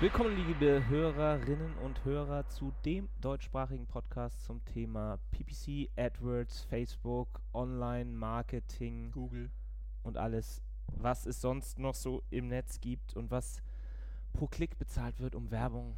Willkommen, liebe Hörerinnen und Hörer, zu dem deutschsprachigen Podcast zum Thema PPC, AdWords, Facebook, Online-Marketing Google. und alles, was es sonst noch so im Netz gibt und was pro Klick bezahlt wird, um Werbung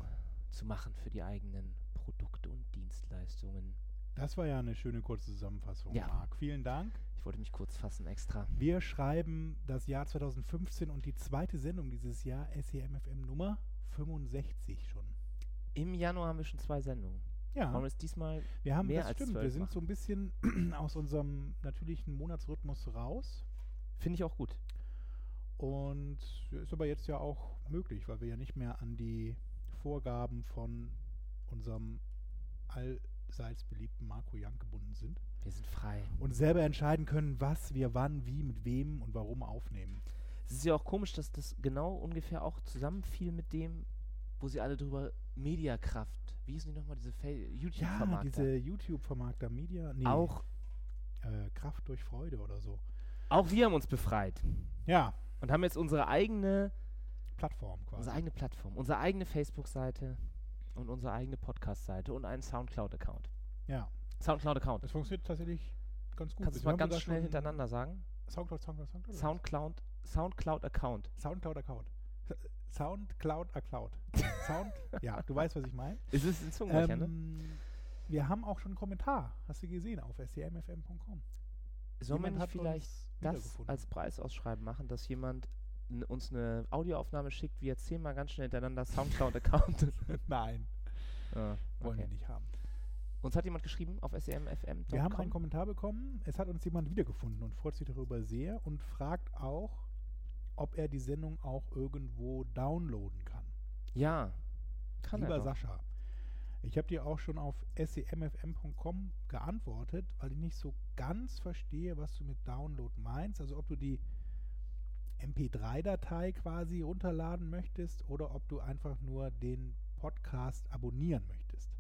zu machen für die eigenen Produkte und Dienstleistungen. Das war ja eine schöne kurze Zusammenfassung, Ja. Marc. Vielen Dank. Ich wollte mich kurz fassen extra. Wir schreiben das Jahr 2015 und die zweite Sendung dieses Jahr, SEMFM Nummer 65 schon. Im Januar haben wir schon zwei Sendungen. Ja, Warum ist diesmal wir haben, mehr das als stimmt, wir sind so ein bisschen aus unserem natürlichen Monatsrhythmus raus. Finde ich auch gut. Und ist aber jetzt ja auch möglich, weil wir ja nicht mehr an die Vorgaben von unserem allseits beliebten Marco Young gebunden sind. Wir sind frei. Und selber entscheiden können, was wir wann, wie, mit wem und warum aufnehmen. Es ist ja auch komisch, dass das genau ungefähr auch zusammenfiel mit dem, wo sie alle drüber Mediakraft, wie hießen die nochmal, diese Fa- Ja, YouTube-Vermarkter? diese YouTube-Vermarkter Media, nee, auch, äh, Kraft durch Freude oder so. auch wir haben uns befreit Ja, und haben jetzt unsere eigene, Plattform quasi. unsere eigene Plattform, unsere eigene Facebook-Seite und unsere eigene Podcast-Seite und einen Soundcloud-Account. Ja, Soundcloud-Account. das funktioniert tatsächlich ganz gut. Kannst du mal ganz schnell hintereinander sagen? Soundcloud, Soundcloud, Soundcloud. Soundcloud, Soundcloud-Account. Soundcloud-Account. Soundcloud-Account. Sound, ja, du weißt, was ich meine. Ist es ein Zungenbrecher, ne? Ähm, wir haben auch schon einen Kommentar, hast du gesehen, auf stmfm.com. Sollen wir vielleicht das als Preisausschreiben machen, dass jemand uns eine Audioaufnahme schickt, wie er zehnmal ganz schnell hintereinander Soundcloud-Account. Nein, ah, wollen okay. wir nicht haben. Uns hat jemand geschrieben auf semfm. Wir haben einen Kommentar bekommen. Es hat uns jemand wiedergefunden und freut sich darüber sehr und fragt auch, ob er die Sendung auch irgendwo downloaden kann. Ja, kann Lieber er doch. Sascha, ich habe dir auch schon auf semfm.com geantwortet, weil ich nicht so ganz verstehe, was du mit Download meinst. Also ob du die MP3-Datei quasi runterladen möchtest oder ob du einfach nur den Podcast abonnieren möchtest.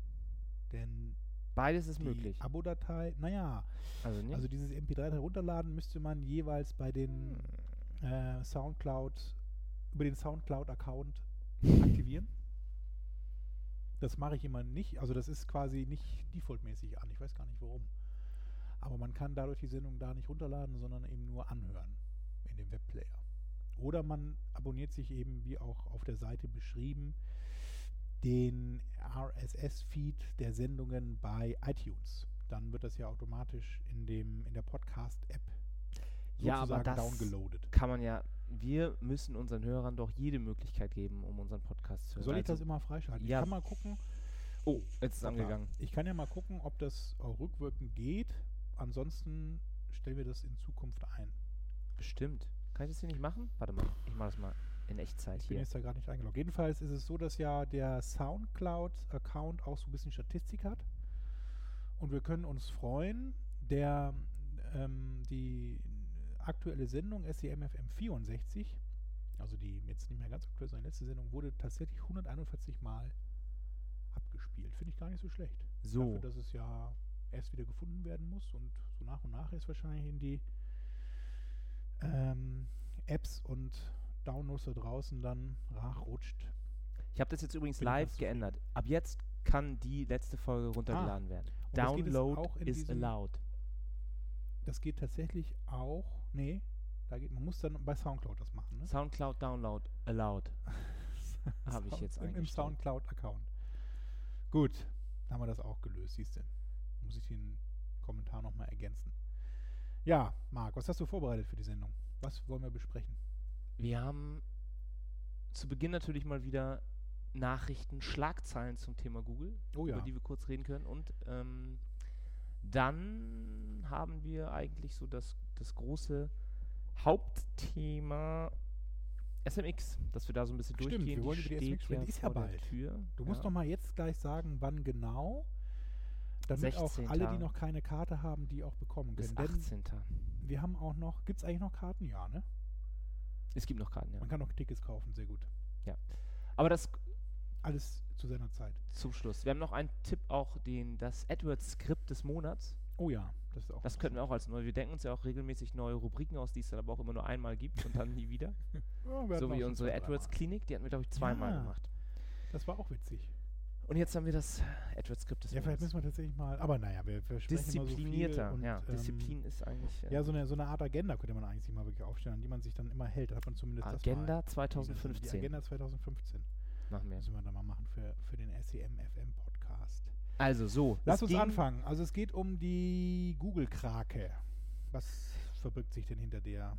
Denn Beides ist die möglich. Abo-Datei, naja, Also nicht? also dieses MP3 herunterladen müsste man jeweils bei den Hm. äh, Soundcloud, über den Soundcloud-Account aktivieren. Das mache ich immer nicht. Also das ist quasi nicht defaultmäßig an. Ich weiß gar nicht warum. Aber man kann dadurch die Sendung da nicht runterladen, sondern eben nur anhören in dem Webplayer. Oder man abonniert sich eben, wie auch auf der Seite beschrieben, den RSS-Feed der Sendungen bei iTunes. Dann wird das ja automatisch in, dem, in der Podcast-App ja, aber sozusagen das downgeloadet. kann man ja. Wir müssen unseren Hörern doch jede Möglichkeit geben, um unseren Podcast zu hören. Soll ich das immer freischalten? ja. Ich kann mal gucken. Oh, jetzt ist es angegangen. Ich kann ja mal gucken, ob das auch rückwirkend geht. Ansonsten stellen wir das in Zukunft ein. Bestimmt. Kann ich das hier nicht machen? Warte mal, ich mache das mal in Echtzeit Ich bin hier. jetzt da gerade nicht eingeloggt. Jedenfalls ist es so, dass ja der Soundcloud-Account auch so ein bisschen Statistik hat. Und wir können uns freuen, der ähm, die aktuelle Sendung E SEMFM 64, also die jetzt nicht mehr ganz aktuell, sondern letzte Sendung, wurde tatsächlich 141 Mal abgespielt. Finde ich gar nicht so schlecht. So. Dafür, dass es ja erst wieder gefunden werden muss und so nach und nach erst wahrscheinlich in die ähm, Apps und Downloads da draußen dann nachrutscht. Ich habe das jetzt übrigens Bin live geändert. Ab jetzt kann die letzte Folge runtergeladen werden. Geht es Download is diesem- allowed. Das geht tatsächlich auch. Nee, da geht, man muss dann bei Soundcloud das machen. Ne? Soundcloud Download allowed. Habe ich jetzt im, Im. Soundcloud-Account. Gut, dann haben wir das auch gelöst, siehst du. Muss ich den Kommentar nochmal ergänzen. Ja, Marc, was hast du vorbereitet für die Sendung? Was wollen wir besprechen? Wir haben zu Beginn natürlich mal wieder Nachrichten, Schlagzeilen zum Thema Google, Oh ja. über die wir kurz reden können. Und ähm, dann haben wir eigentlich so das, das große Hauptthema SMX, dass wir da so ein bisschen Stimmt, durchgehen. wir wollen die die SMX ja Die ist ja bald. Tür. Du musst ja. noch mal jetzt gleich sagen, wann genau, damit auch 16. alle, die noch keine Karte haben, die auch bekommen bis können. Denn 18. wir haben auch noch, gibt es eigentlich noch Karten? Ja, ne? Es gibt noch Karten, ja. Man kann noch Tickets kaufen, sehr gut. Aber das Alles zu seiner Zeit. zum Schluss. Wir haben noch einen Tipp auch, den das AdWords-Skript des Monats. Oh ja, das ist auch. Das könnten wir auch als neu. Wir denken uns ja auch regelmäßig neue Rubriken aus, die es dann aber auch immer nur einmal gibt und dann nie wieder. Ja, hatten so auch wie unsere. AdWords-Klinik, die hatten wir, glaube ich, zweimal Ja. gemacht. Das war auch witzig. Und jetzt haben wir das AdWords-Skript des Ja, vielleicht müssen wir tatsächlich mal. Aber naja, wir, wir sprechen Disziplinierter, immer so viel ja. und, ähm, Disziplin ist eigentlich. äh, Ja, so eine, so eine Art Agenda könnte man eigentlich sich mal wirklich aufstellen, an die man sich dann immer hält. Da hat man zumindest das Agenda mal. Die 2015. Agenda 2015 Machen wir. müssen wir dann mal machen für, für den E SEM FM Podcast. Also so. Lass uns anfangen. Also es geht um die Google-Krake. Was verbirgt sich denn hinter der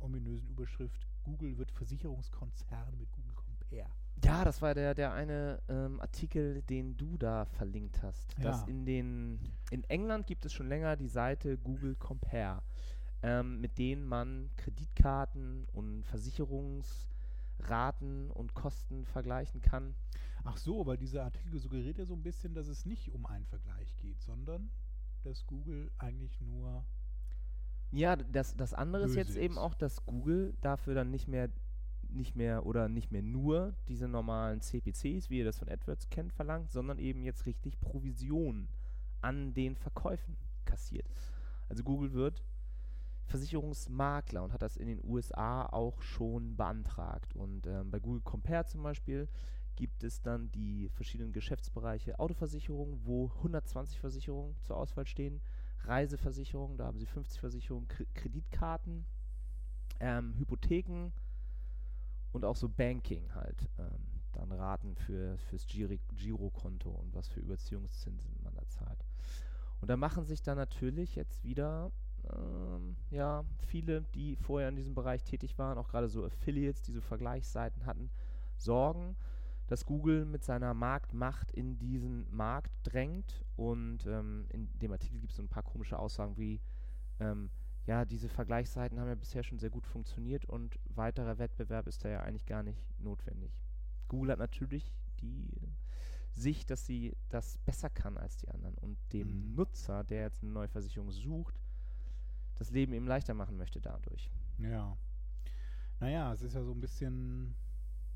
ominösen Überschrift Google wird Versicherungskonzern mit Google Compare? Ja, das war der, der eine ähm, Artikel, den du da verlinkt hast. Dass Ja. in den in England gibt es schon länger die Seite Google Compare, ähm, mit denen man Kreditkarten und Versicherungsraten und Kosten vergleichen kann. Ach so, weil dieser Artikel suggeriert ja so ein bisschen, dass es nicht um einen Vergleich geht, sondern dass Google eigentlich nur Ja, das, das andere ist jetzt eben auch, dass Google dafür dann nicht mehr nicht mehr oder nicht mehr nur diese normalen CPCs, wie ihr das von AdWords kennt, verlangt, sondern eben jetzt richtig Provision an den Verkäufen kassiert. Also Google wird Versicherungsmakler und hat das in den USA auch schon beantragt. Und ähm, bei Google Compare zum Beispiel gibt es dann die verschiedenen Geschäftsbereiche Autoversicherung, wo 120 Versicherungen zur Auswahl stehen, Reiseversicherung, da haben sie 50 Versicherungen, Kre Kreditkarten, ähm, Hypotheken und auch so Banking halt. Ähm, dann Raten für, fürs Girokonto und was für Überziehungszinsen man da zahlt. Und da machen sich dann natürlich jetzt wieder ähm, ja, viele, die vorher in diesem Bereich tätig waren, auch gerade so Affiliates, die so Vergleichsseiten hatten, Sorgen, dass Google mit seiner Marktmacht in diesen Markt drängt. Und ähm, in dem Artikel gibt es so ein paar komische Aussagen wie, ähm, ja, diese Vergleichsseiten haben ja bisher schon sehr gut funktioniert und weiterer Wettbewerb ist da ja eigentlich gar nicht notwendig. Google hat natürlich die Sicht, dass sie das besser kann als die anderen und dem Mhm. Nutzer, der jetzt eine neue Versicherung sucht, das Leben ihm leichter machen möchte dadurch. Ja. Naja, es ist ja so ein bisschen,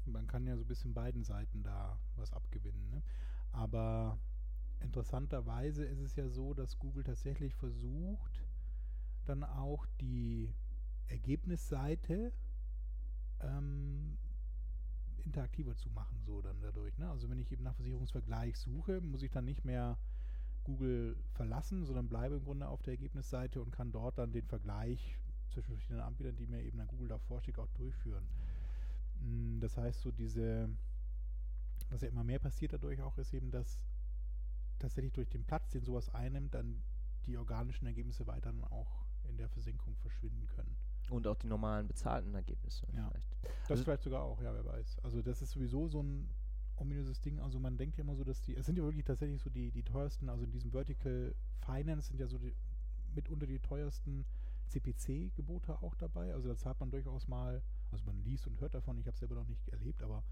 man kann ja so ein bisschen beiden Seiten da was abgewinnen. Ne? Aber interessanterweise ist es ja so, dass Google tatsächlich versucht, dann auch die Ergebnisseite ähm, interaktiver zu machen, so dann dadurch. Ne? Also wenn ich eben nach Versicherungsvergleich suche, muss ich dann nicht mehr Google verlassen, sondern bleibe im Grunde auf der Ergebnisseite und kann dort dann den Vergleich zwischen verschiedenen Anbietern, die mir eben dann Google da vorschlägt, auch durchführen. Mm, Das heißt, so diese, was ja immer mehr passiert dadurch auch, ist eben, dass tatsächlich durch den Platz, den sowas einnimmt, dann die organischen Ergebnisse weiter dann auch in der Versenkung verschwinden können. Und auch die normalen bezahlten Ergebnisse Ja. vielleicht. Das Also- vielleicht sogar auch, ja, wer weiß. Also das ist sowieso so ein ominöses Ding. Also man denkt ja immer so, dass die, es sind ja wirklich tatsächlich so die, die teuersten, also in diesem Vertical Finance sind ja so die, mitunter die teuersten CPC-Gebote auch dabei. Also da zahlt man durchaus mal, also man liest und hört davon, ich habe es selber noch nicht erlebt, aber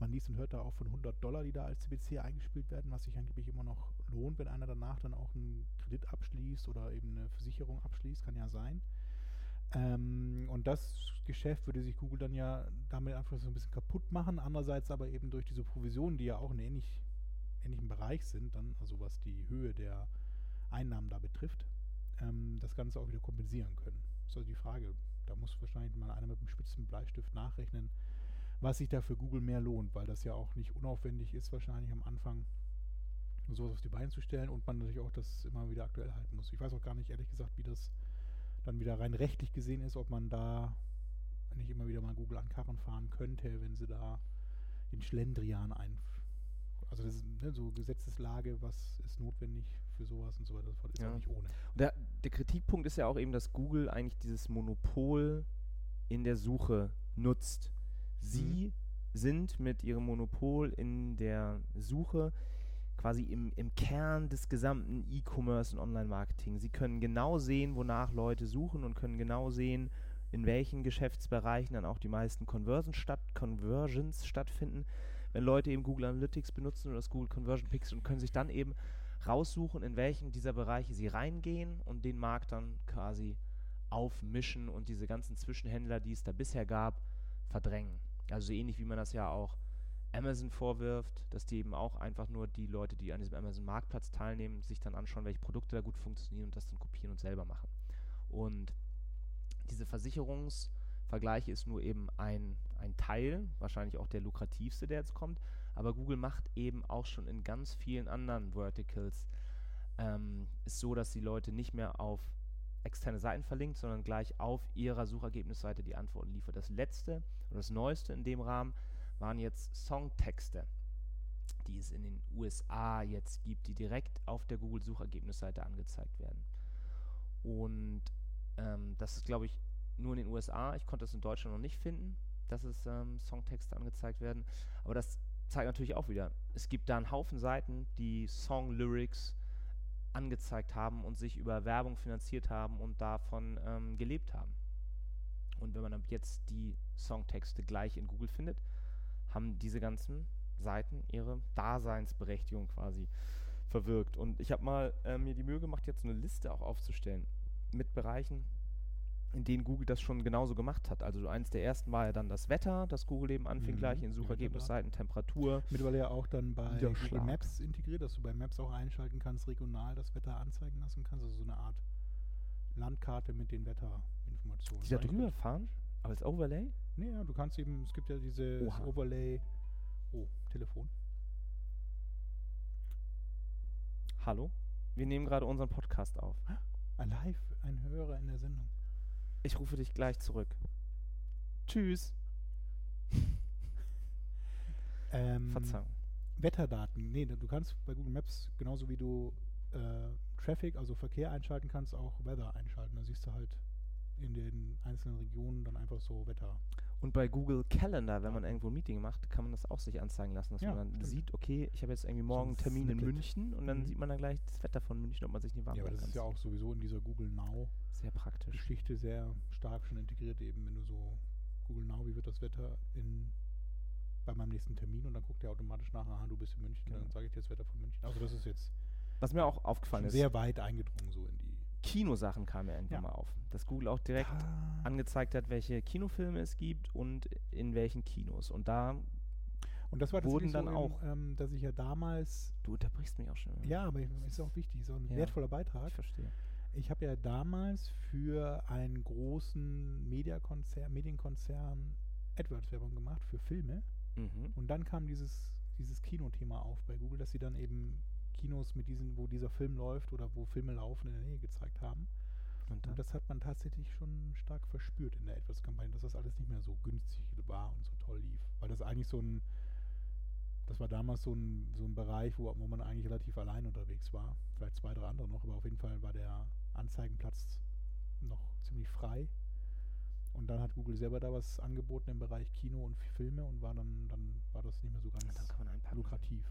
man liest und hört da auch von 100 Dollar, die da als CPC eingespielt werden, was sich angeblich immer noch lohnt, wenn einer danach dann auch einen Kredit abschließt oder eben eine Versicherung abschließt, kann ja sein. Ähm, und das Geschäft würde sich Google dann ja damit einfach so ein bisschen kaputt machen. Andererseits aber eben durch diese Provisionen, die ja auch in ähnlich, ähnlichen Bereich sind, dann, also was die Höhe der Einnahmen da betrifft, ähm, das Ganze auch wieder kompensieren können. Das ist also die Frage. Da muss wahrscheinlich mal einer mit einem spitzen Bleistift nachrechnen, was sich da für Google mehr lohnt, weil das ja auch nicht unaufwendig ist, wahrscheinlich am Anfang sowas auf die Beine zu stellen und man natürlich auch das immer wieder aktuell halten muss. Ich weiß auch gar nicht, ehrlich gesagt, wie das dann wieder rein rechtlich gesehen ist, ob man da nicht immer wieder mal Google an Karren fahren könnte, wenn sie da den Schlendrian ein. Also das ist ne, so Gesetzeslage, was ist notwendig für sowas und so weiter und so fort, ist Ja. nicht ohne. Und der, der Kritikpunkt ist ja auch eben, dass Google eigentlich dieses Monopol in der Suche nutzt. Sie sind mit ihrem Monopol in der Suche quasi im, im Kern des gesamten E-Commerce und Online-Marketing. Sie können genau sehen, wonach Leute suchen und können genau sehen, in welchen Geschäftsbereichen dann auch die meisten Conversions, statt, Conversions stattfinden, wenn Leute eben Google Analytics benutzen oder das Google Conversion Pixel und können sich dann eben raussuchen, in welchen dieser Bereiche sie reingehen und den Markt dann quasi aufmischen und diese ganzen Zwischenhändler, die es da bisher gab, verdrängen. Also so ähnlich wie man das ja auch Amazon vorwirft, dass die eben auch einfach nur die Leute, die an diesem Amazon-Marktplatz teilnehmen, sich dann anschauen, welche Produkte da gut funktionieren und das dann kopieren und selber machen. Und diese Versicherungsvergleiche ist nur eben ein, ein Teil, wahrscheinlich auch der lukrativste, der jetzt kommt, aber Google macht eben auch schon in ganz vielen anderen Verticals ähm, ist so, dass die Leute nicht mehr auf externe Seiten verlinkt, sondern gleich auf ihrer Suchergebnisseite die Antworten liefert. Das letzte und das neueste in dem Rahmen waren jetzt Songtexte, die es in den USA jetzt gibt, die direkt auf der Google-Suchergebnisseite angezeigt werden. Und ähm, das ist, glaube ich, nur in den USA. Ich konnte es in Deutschland noch nicht finden, dass es ähm, Songtexte angezeigt werden. Aber das zeigt natürlich auch wieder, es gibt da einen Haufen Seiten, die Song-Lyrics angezeigt haben und sich über Werbung finanziert haben und davon ähm, gelebt haben. Und wenn man jetzt die Songtexte gleich in Google findet, haben diese ganzen Seiten ihre Daseinsberechtigung quasi verwirkt. Und ich habe mal äh, mir die Mühe gemacht, jetzt eine Liste auch aufzustellen mit Bereichen, in denen Google das schon genauso gemacht hat. Also eins der ersten war ja dann das Wetter, das Google eben anfing Mhm, gleich in Suchergebnisseiten, Temperatur. Mittlerweile ja auch dann bei. Google Maps integriert, dass du bei Maps auch einschalten kannst, regional das Wetter anzeigen lassen kannst. Also so eine Art Landkarte mit den Wetterinformationen. Die da drüber fahren, als Overlay. Nee, ja, du kannst eben, es gibt ja dieses Oha. Overlay. Oh, Telefon. Hallo? Wir nehmen gerade unseren Podcast auf. Live, ein Hörer in der Sendung. Ich rufe dich gleich zurück. Tschüss. Ähm, Verzeihung. Wetterdaten. Nee, du kannst bei Google Maps genauso wie du äh, Traffic, also Verkehr einschalten kannst, auch Weather einschalten. Da siehst du halt in den einzelnen Regionen dann einfach so Wetter. Und bei Google Calendar, wenn man irgendwo ein Meeting macht, kann man das auch sich anzeigen lassen, dass Ja, man dann stimmt. sieht, okay, ich habe jetzt irgendwie morgen einen ein Termin in. München und dann Mhm. sieht man dann gleich das Wetter von München, ob man sich nicht warm Ja, aber das kann. ist ja auch sowieso in dieser Google Now Sehr praktisch. Geschichte sehr stark schon integriert, eben wenn du so Google Now, wie wird das Wetter in bei meinem nächsten Termin und dann guckt er automatisch nach, aha, du bist in München, Genau. dann sage ich dir das Wetter von München. Also das ist jetzt Was mir auch aufgefallen ist, sehr weit eingedrungen so in die Kinosachen kamen ja irgendwann Ja. mal auf. Dass Google auch direkt Ah. angezeigt hat, welche Kinofilme es gibt und in welchen Kinos. Und da, Und das war wurden tatsächlich dann so auch- Im, ähm, dass ich ja damals, du unterbrichst mich auch schon. ja, aber ist auch wichtig, auch ein Ja. wertvoller Beitrag. Ich verstehe. Ich habe ja damals für einen großen Mediakonzern, Medienkonzern AdWords-Werbung gemacht für Filme. Mhm. Und dann kam dieses, dieses Kinothema auf bei Google, dass sie dann eben Kinos mit diesen, wo dieser Film läuft oder wo Filme laufen, in der Nähe gezeigt haben. Und Und das hat man tatsächlich schon stark verspürt in der AdWords-Kampagne, dass das alles nicht mehr so günstig war und so toll lief. Weil das eigentlich so ein, das war damals so ein, so ein Bereich, wo, wo man eigentlich relativ allein unterwegs war. Vielleicht zwei, drei andere noch, aber auf jeden Fall war der Anzeigenplatz noch ziemlich frei. Und dann hat Google selber da was angeboten im Bereich Kino und Filme und war dann, dann war das nicht mehr so ganz lukrativ.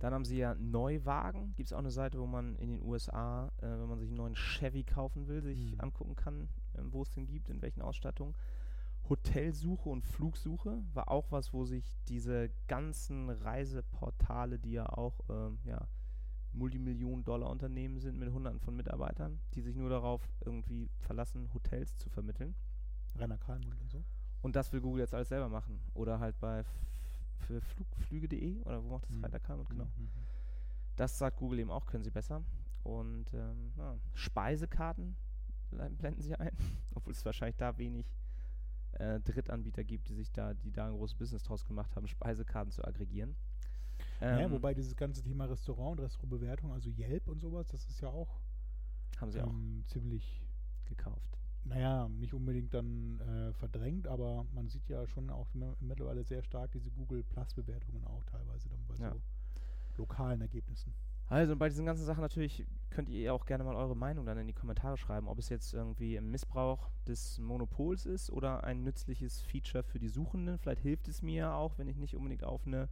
Dann haben sie ja Neuwagen. Gibt es auch eine Seite, wo man in den USA, äh, wenn man sich einen neuen Chevy kaufen will, sich Mhm. angucken kann, ähm, wo es den gibt, in welchen Ausstattungen. Hotelsuche und Flugsuche war auch was, wo sich diese ganzen Reiseportale, die ja auch ähm, ja, Multimillionen-Dollar-Unternehmen sind mit hunderten von Mitarbeitern, die sich nur darauf irgendwie verlassen, Hotels zu vermitteln. Rainer Kalmund und so. Und das will Google jetzt alles selber machen. Oder halt bei für Flug, Flüge.de oder wo macht das Mhm. Reiter Kalmund genau. Mhm, mhm. Das sagt Google eben auch, können sie besser. Und ähm, ja, Speisekarten le- blenden sie ein, obwohl es wahrscheinlich da wenig äh, Drittanbieter gibt, die sich da, die da ein großes Business draus gemacht haben, Speisekarten zu aggregieren. ja, Ähm, wobei dieses ganze Thema Restaurant und Restaurantbewertung, also Yelp und sowas, das ist ja auch haben sie auch ähm, ziemlich, gekauft. Naja, nicht unbedingt dann äh, verdrängt, aber man sieht ja schon auch mi- mittlerweile sehr stark diese Google Plus Bewertungen auch teilweise dann bei Ja. so lokalen Ergebnissen. Also bei diesen ganzen Sachen natürlich könnt ihr auch gerne mal eure Meinung dann in die Kommentare schreiben, ob es jetzt irgendwie ein Missbrauch des Monopols ist oder ein nützliches Feature für die Suchenden. Vielleicht hilft es mir ja auch, wenn ich nicht unbedingt auf eine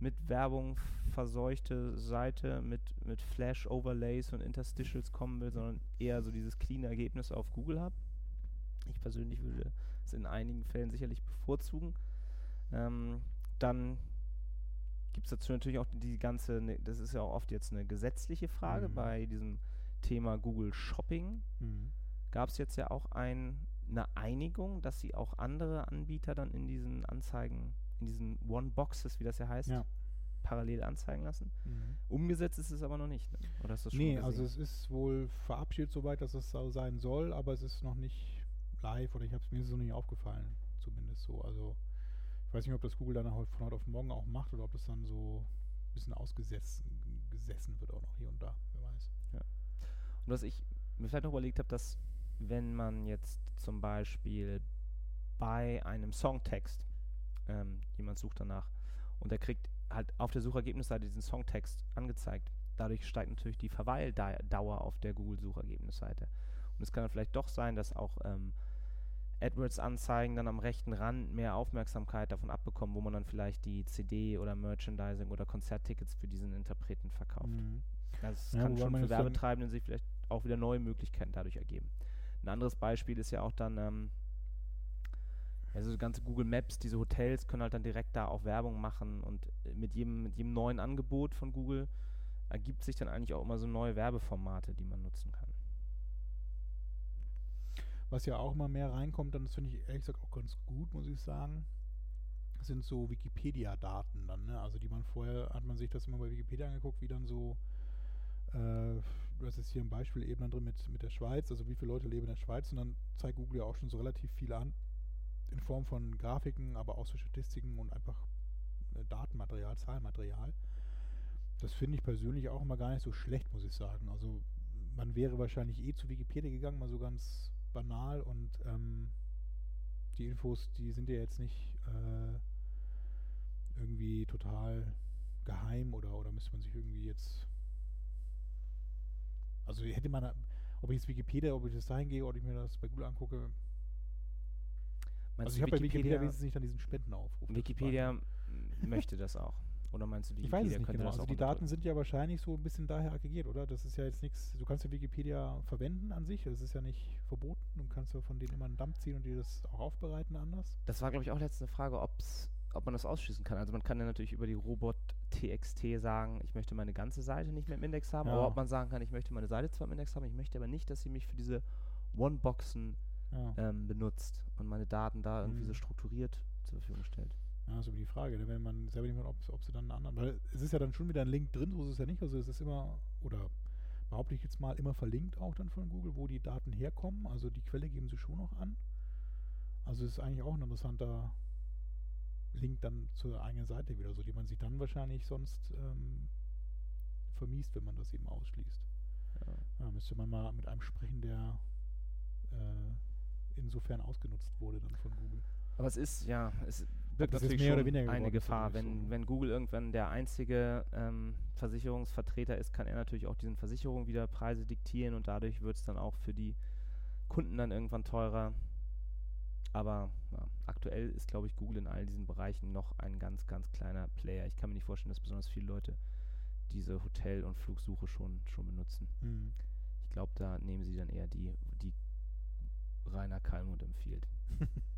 mit Werbung verseuchte Seite mit, mit Flash-Overlays und Interstitials kommen will, sondern eher so dieses clean Ergebnis auf Google habe. Ich persönlich würde es in einigen Fällen sicherlich bevorzugen. Ähm, dann gibt es dazu natürlich auch die ganze, ne, das ist ja auch oft jetzt eine gesetzliche Frage Mhm. bei diesem Thema Google Shopping. Mhm. Gab es jetzt ja auch ein, eine Einigung, dass sie auch andere Anbieter dann in diesen Anzeigen, in diesen One-Boxes, wie das ja heißt, Ja. parallel anzeigen lassen. Mhm. Umgesetzt ist es aber noch nicht. Ne? Oder du das schon Nee, gesehen? also es ist wohl verabschiedet soweit, dass es so sein soll, aber es ist noch nicht live oder ich habe es mir noch nicht aufgefallen, zumindest so. Also ich weiß nicht, ob das Google dann von heute auf morgen auch macht oder ob das dann so ein bisschen ausgesessen gesessen wird auch noch hier und da, wer weiß. Und was ich mir vielleicht noch überlegt habe, dass wenn man jetzt zum Beispiel bei einem Songtext, ähm, jemand sucht danach und er kriegt halt auf der Suchergebnisseite diesen Songtext angezeigt, dadurch steigt natürlich die Verweildauer auf der Google-Suchergebnisseite. Und es kann dann vielleicht doch sein, dass auch ähm, AdWords-Anzeigen dann am rechten Rand mehr Aufmerksamkeit davon abbekommen, wo man dann vielleicht die CD oder Merchandising oder Konzerttickets für diesen Interpreten verkauft. Mhm. Also es Ja, kann schon für Werbetreibenden sich vielleicht auch wieder neue Möglichkeiten dadurch ergeben. Ein anderes Beispiel ist ja auch dann, ähm, also das ganze Google Maps, diese Hotels können halt dann direkt da auch Werbung machen und äh, mit jedem, mit jedem neuen Angebot von Google ergibt sich dann eigentlich auch immer so neue Werbeformate, die man nutzen kann. Was ja auch immer mehr reinkommt, dann das finde ich ehrlich gesagt auch ganz gut, muss ich sagen, sind so Wikipedia-Daten dann, ne? Also die man vorher, hat man sich das immer bei Wikipedia angeguckt, wie dann so, äh, hast jetzt hier ein Beispiel eben dann drin mit, mit der Schweiz, also wie viele Leute leben in der Schweiz und dann zeigt Google ja auch schon so relativ viel an, in Form von Grafiken, aber auch so Statistiken und einfach äh, Datenmaterial, Zahlmaterial. Das finde ich persönlich auch immer gar nicht so schlecht, muss ich sagen. Also man wäre wahrscheinlich eh zu Wikipedia gegangen, mal so ganz banal und ähm, die Infos, die sind ja jetzt nicht äh, irgendwie total geheim oder, oder müsste man sich irgendwie jetzt. Also hätte man, ob ich jetzt Wikipedia, ob ich das dahin gehe oder ich mir das bei Google angucke. Meinst also ich habe bei Wikipedia wenigstens nicht dann diesen Spendenaufruf. Wikipedia möchte das auch. Oder meinst du, Ich Wikipedia weiß es nicht genau. das Also die Daten sind ja wahrscheinlich so ein bisschen daher aggregiert, oder? Das ist ja jetzt nichts, du kannst ja Wikipedia verwenden an sich, das ist ja nicht verboten. Du kannst ja von denen immer einen Dump ziehen und dir das auch aufbereiten anders. Das war, glaube ich, auch letzte Frage, ob's, ob man das ausschließen kann. Also man kann ja natürlich über die Robot.txt sagen, ich möchte meine ganze Seite nicht mehr im Index haben, Ja. aber ob man sagen kann, ich möchte meine Seite zwar im Index haben, ich möchte aber nicht, dass sie mich für diese One-Boxen Ja. ähm, benutzt und meine Daten da irgendwie so Mhm. strukturiert zur Verfügung stellt. Ja, ist aber die Frage, ne, wenn man selber nicht weiß, ob, ob sie dann einen anderen, weil es ist ja dann schon wieder ein Link drin, so ist es ja nicht, also es ist immer, oder behaupte ich jetzt mal, immer verlinkt auch dann von Google, wo die Daten herkommen, also die Quelle geben sie schon noch an. Also es ist eigentlich auch ein interessanter Link dann zur eigenen Seite wieder, so die man sich dann wahrscheinlich sonst ähm, vermiest, wenn man das eben ausschließt. Ja. Ja, müsste man mal mit einem sprechen, der äh, insofern ausgenutzt wurde dann von Google. Aber es ist, ja, es birgt das natürlich mehr oder schon weniger eine geworden Gefahr. Wenn, wenn Google irgendwann der einzige ähm, Versicherungsvertreter ist, kann er natürlich auch diesen Versicherungen wieder Preise diktieren und dadurch wird es dann auch für die Kunden dann irgendwann teurer. Aber ja, aktuell ist, glaube ich, Google in all diesen Bereichen noch ein ganz, ganz kleiner Player. Ich kann mir nicht vorstellen, dass besonders viele Leute diese Hotel- und Flugsuche schon, schon benutzen. Mhm. Ich glaube, da nehmen sie dann eher die, die Rainer Kalmund empfiehlt.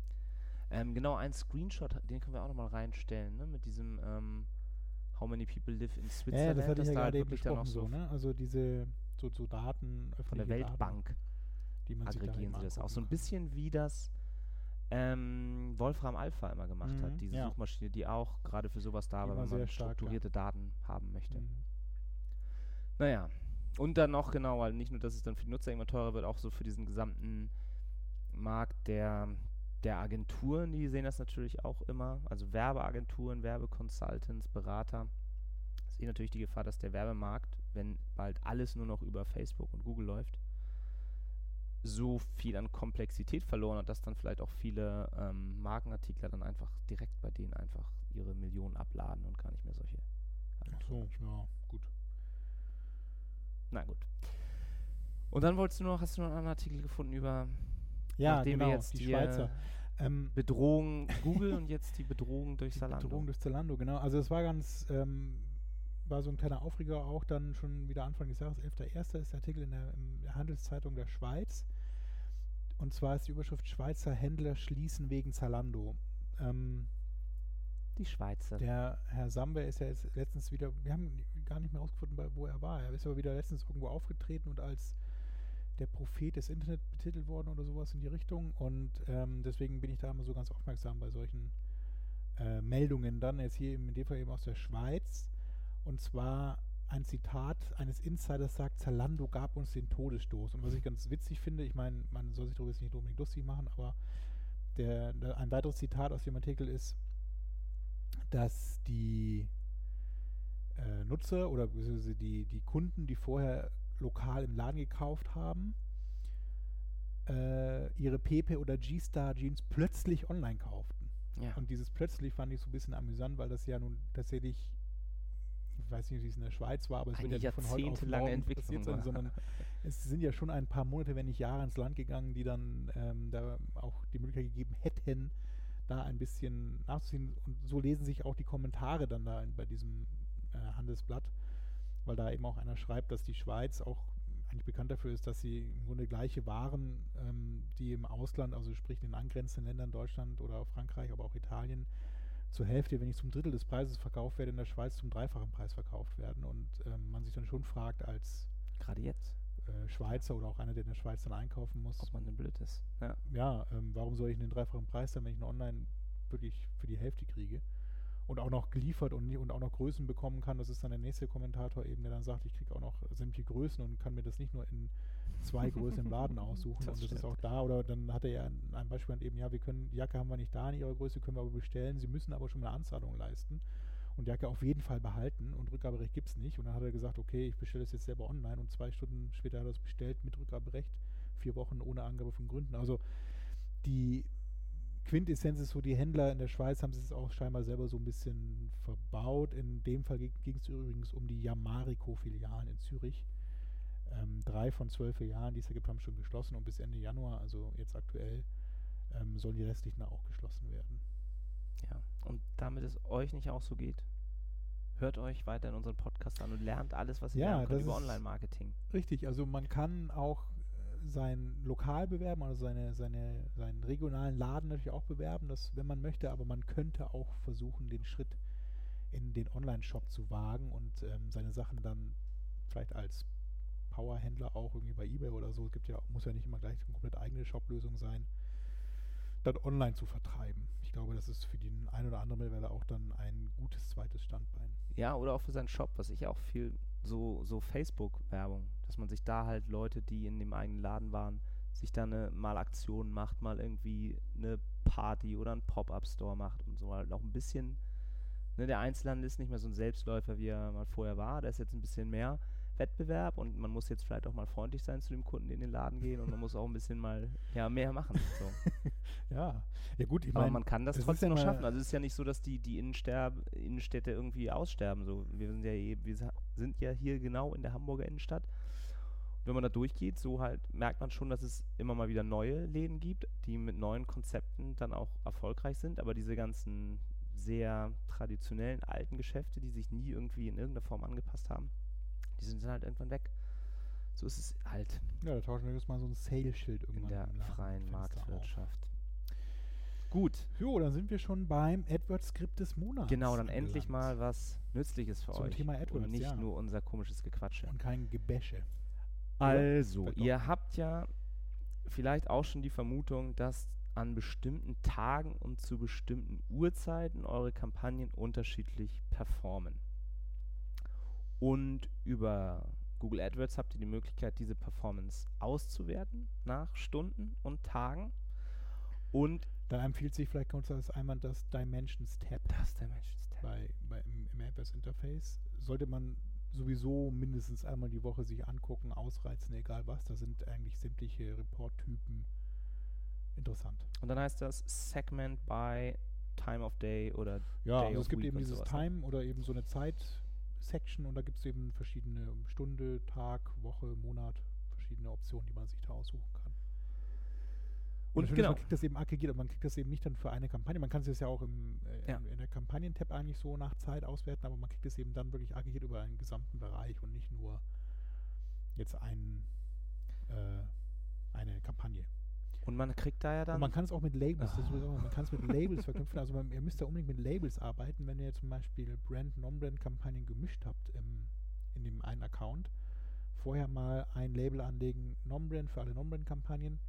ähm, genau, ein Screenshot, den können wir auch nochmal reinstellen, ne? Mit diesem ähm, How many people live in Switzerland, ja, das hatte ich ja da gerade eben wirklich dann auch so, ne? Also diese, so, so Daten, von der öffentliche Daten, Weltbank die man aggregieren sie das auch. So ein bisschen wie das ähm, Wolfram Alpha immer gemacht Mhm, hat, diese ja. Suchmaschine, die auch gerade für sowas da war, wenn man stark, ja. strukturierte Daten haben möchte. Mhm. Naja. Und dann noch genau, weil nicht nur, dass es dann für die Nutzer irgendwann teurer wird, auch so für diesen gesamten Markt der, der Agenturen, die sehen das natürlich auch immer. Also Werbeagenturen, Werbeconsultants, Berater. Sehen natürlich die Gefahr, dass der Werbemarkt, wenn bald alles nur noch über Facebook und Google läuft, so viel an Komplexität verloren hat, dass dann vielleicht auch viele ähm, Markenartikler dann einfach direkt bei denen einfach ihre Millionen abladen und gar nicht mehr solche Ach Agenturen so, ja, gut. Na gut. Und dann wolltest du noch, hast du noch einen anderen Artikel gefunden über Ja, nachdem genau, wir jetzt die die Schweizer. äh, Ähm, Bedrohung Google und jetzt die Bedrohung durch die Zalando. Bedrohung durch Zalando, genau. Also es war ganz, ähm, war so ein kleiner Aufreger auch dann schon wieder Anfang des Jahres, 11.01. ist der Artikel in der, in der Handelszeitung der Schweiz. Und zwar ist die Überschrift Schweizer Händler schließen wegen Zalando. Ähm, Die Schweizer. der Herr Sambe ist ja jetzt letztens wieder, wir haben gar nicht mehr rausgefunden, wo er war. Er ist aber wieder letztens irgendwo aufgetreten und als der Prophet des Internet betitelt worden oder sowas in die Richtung. Und ähm, deswegen bin ich da immer so ganz aufmerksam bei solchen äh, Meldungen dann, jetzt hier in dem Fall eben aus der Schweiz. Und zwar ein Zitat eines Insiders sagt, Zalando gab uns den Todesstoß. Und was ich ganz witzig finde, ich meine, man soll sich darüber jetzt nicht unbedingt lustig machen, aber der, der, ein weiteres Zitat aus dem Artikel ist, dass die äh, Nutzer oder die, die Kunden, die vorher lokal im Laden gekauft haben, äh, ihre Pepe oder G-Star Jeans plötzlich online kauften. ja. Und dieses plötzlich fand ich so ein bisschen amüsant, weil das ja nun tatsächlich, ich weiß nicht, wie es in der Schweiz war, aber es wird ja von heute auf morgen Entwicklung passiert sein, war. sondern es sind ja schon ein paar Monate, wenn nicht Jahre ins Land gegangen, die dann ähm, da auch die Möglichkeit gegeben hätten, da ein bisschen nachzuziehen. Und so lesen sich auch die Kommentare dann da in, bei diesem äh, Handelsblatt, weil da eben auch einer schreibt, dass die Schweiz auch eigentlich bekannt dafür ist, dass sie im Grunde gleiche Waren, ähm, die im Ausland, also sprich in den angrenzenden Ländern, Deutschland oder Frankreich, aber auch Italien, zur Hälfte, wenn nicht zum Drittel des Preises verkauft werden, in der Schweiz zum dreifachen Preis verkauft werden. Und ähm, man sich dann schon fragt, als Gerade jetzt, äh, Schweizer oder auch einer, der in der Schweiz dann einkaufen muss, ob man denn blöd ist. Ja. ja, ähm, warum soll ich den dreifachen Preis dann, wenn ich ihn online wirklich für die Hälfte kriege? Und auch noch geliefert und, und auch noch Größen bekommen kann. Das ist dann der nächste Kommentator eben, der dann sagt, ich kriege auch noch sämtliche Größen und kann mir das nicht nur in zwei Größen im Laden aussuchen. Das und das ist stimmt. auch da. Oder dann hat er ja ein, Beispiel eben, ja, wir können, die Jacke haben wir nicht da in ihrer Größe, können wir aber bestellen. Sie müssen aber schon mal eine Anzahlung leisten und die Jacke auf jeden Fall behalten und Rückgaberecht gibt es nicht. Und dann hat er gesagt, okay, ich bestelle es jetzt selber online und zwei Stunden später hat er es bestellt mit Rückgaberecht. Vier Wochen ohne Angabe von Gründen. Also die Quintessenz ist so, die Händler in der Schweiz haben es auch scheinbar selber so ein bisschen verbaut. In dem Fall ging es übrigens um die Yamarico-Filialen in Zürich. Ähm, drei von zwölf Filialen, die es da gibt, haben schon geschlossen und bis Ende Januar, also jetzt aktuell, ähm, sollen die restlichen auch geschlossen werden. ja. Und damit es euch nicht auch so geht, hört euch weiter in unseren Podcast an und lernt alles, was ihr Ja, lernen könnt über Online-Marketing. Richtig, also man kann auch sein Lokal bewerben, also seine, seine, seinen regionalen Laden natürlich auch bewerben, das, wenn man möchte, aber man könnte auch versuchen, den Schritt in den Online-Shop zu wagen und ähm, seine Sachen dann vielleicht als Powerhändler auch irgendwie bei Ebay oder so, es gibt ja, muss ja nicht immer gleich eine komplett eigene Shop-Lösung sein, dann online zu vertreiben. Ich glaube, das ist für den einen oder anderen mittlerweile auch dann ein gutes zweites Standbein. Ja, oder auch für seinen Shop, was ich auch viel, so, so Facebook-Werbung, dass man sich da halt Leute, die in dem eigenen Laden waren, sich da eine, mal Aktionen macht, mal irgendwie eine Party oder einen Pop-Up-Store macht und so halt auch ein bisschen, ne, der Einzelhandel ist nicht mehr so ein Selbstläufer, wie er mal vorher war, da ist jetzt ein bisschen mehr Wettbewerb und man muss jetzt vielleicht auch mal freundlich sein zu dem Kunden, die in den Laden gehen und man muss auch ein bisschen mal, ja, mehr machen, so. Ja, ja gut, ich Aber meine, man kann das ist trotzdem ja noch schaffen. Also es ist ja nicht so, dass die, die Innenstädte irgendwie aussterben. So, wir sind ja eh- wir sind ja hier genau in der Hamburger Innenstadt. Wenn man da durchgeht, so halt merkt man schon, dass es immer mal wieder neue Läden gibt, die mit neuen Konzepten dann auch erfolgreich sind. Aber diese ganzen sehr traditionellen alten Geschäfte, die sich nie irgendwie in irgendeiner Form angepasst haben, die sind dann halt irgendwann weg. So ist es halt Ja, da tauschen wir jetzt mal so ein Sale-Schild irgendwann in der Laden- freien. Marktwirtschaft. Gut, Jo, dann sind wir schon beim AdWords-Skript des Monats. Genau, dann endlich angelangt. mal was Nützliches für Zum euch. Thema AdWords, und nicht ja. nur unser komisches Gequatsche. Und kein Gebäsche. Also, ihr habt ja vielleicht auch schon die Vermutung, dass an bestimmten Tagen und zu bestimmten Uhrzeiten eure Kampagnen unterschiedlich performen. Und über Google AdWords habt ihr die Möglichkeit, diese Performance auszuwerten nach Stunden und Tagen. Und Da empfiehlt sich vielleicht kurz als einmal das Dimensions-Tab das der Menschenstag. bei, bei, im, im AdWords-Interface. Sollte man sowieso mindestens einmal die Woche sich angucken, ausreizen, egal was. Da sind eigentlich sämtliche Report-Typen interessant. Und dann heißt das Segment by Time of Day oder Ja, Day also es gibt eben dieses? Time oder eben so eine Zeit-Section und da gibt es eben verschiedene Stunde, Tag, Woche, Monat, verschiedene Optionen, die man sich da aussuchen kann. Und ist, genau. man kriegt das eben aggregiert, aber man kriegt das eben nicht dann für eine Kampagne. Man kann es ja auch im, äh, Ja. in, in der Kampagnen-Tab eigentlich so nach Zeit auswerten, aber man kriegt es eben dann wirklich aggregiert über einen gesamten Bereich und nicht nur jetzt ein, äh, eine Kampagne. Und man kriegt da ja dann. Und man kann es auch mit Labels, Ah. sowieso, man kann es mit Labels verknüpfen. Also man, ihr müsst da unbedingt mit Labels arbeiten, wenn ihr zum Beispiel Brand, Non-Brand-Kampagnen gemischt habt im, in dem einen Account. Vorher mal ein Label anlegen, Non-Brand für alle Non-Brand-Kampagnen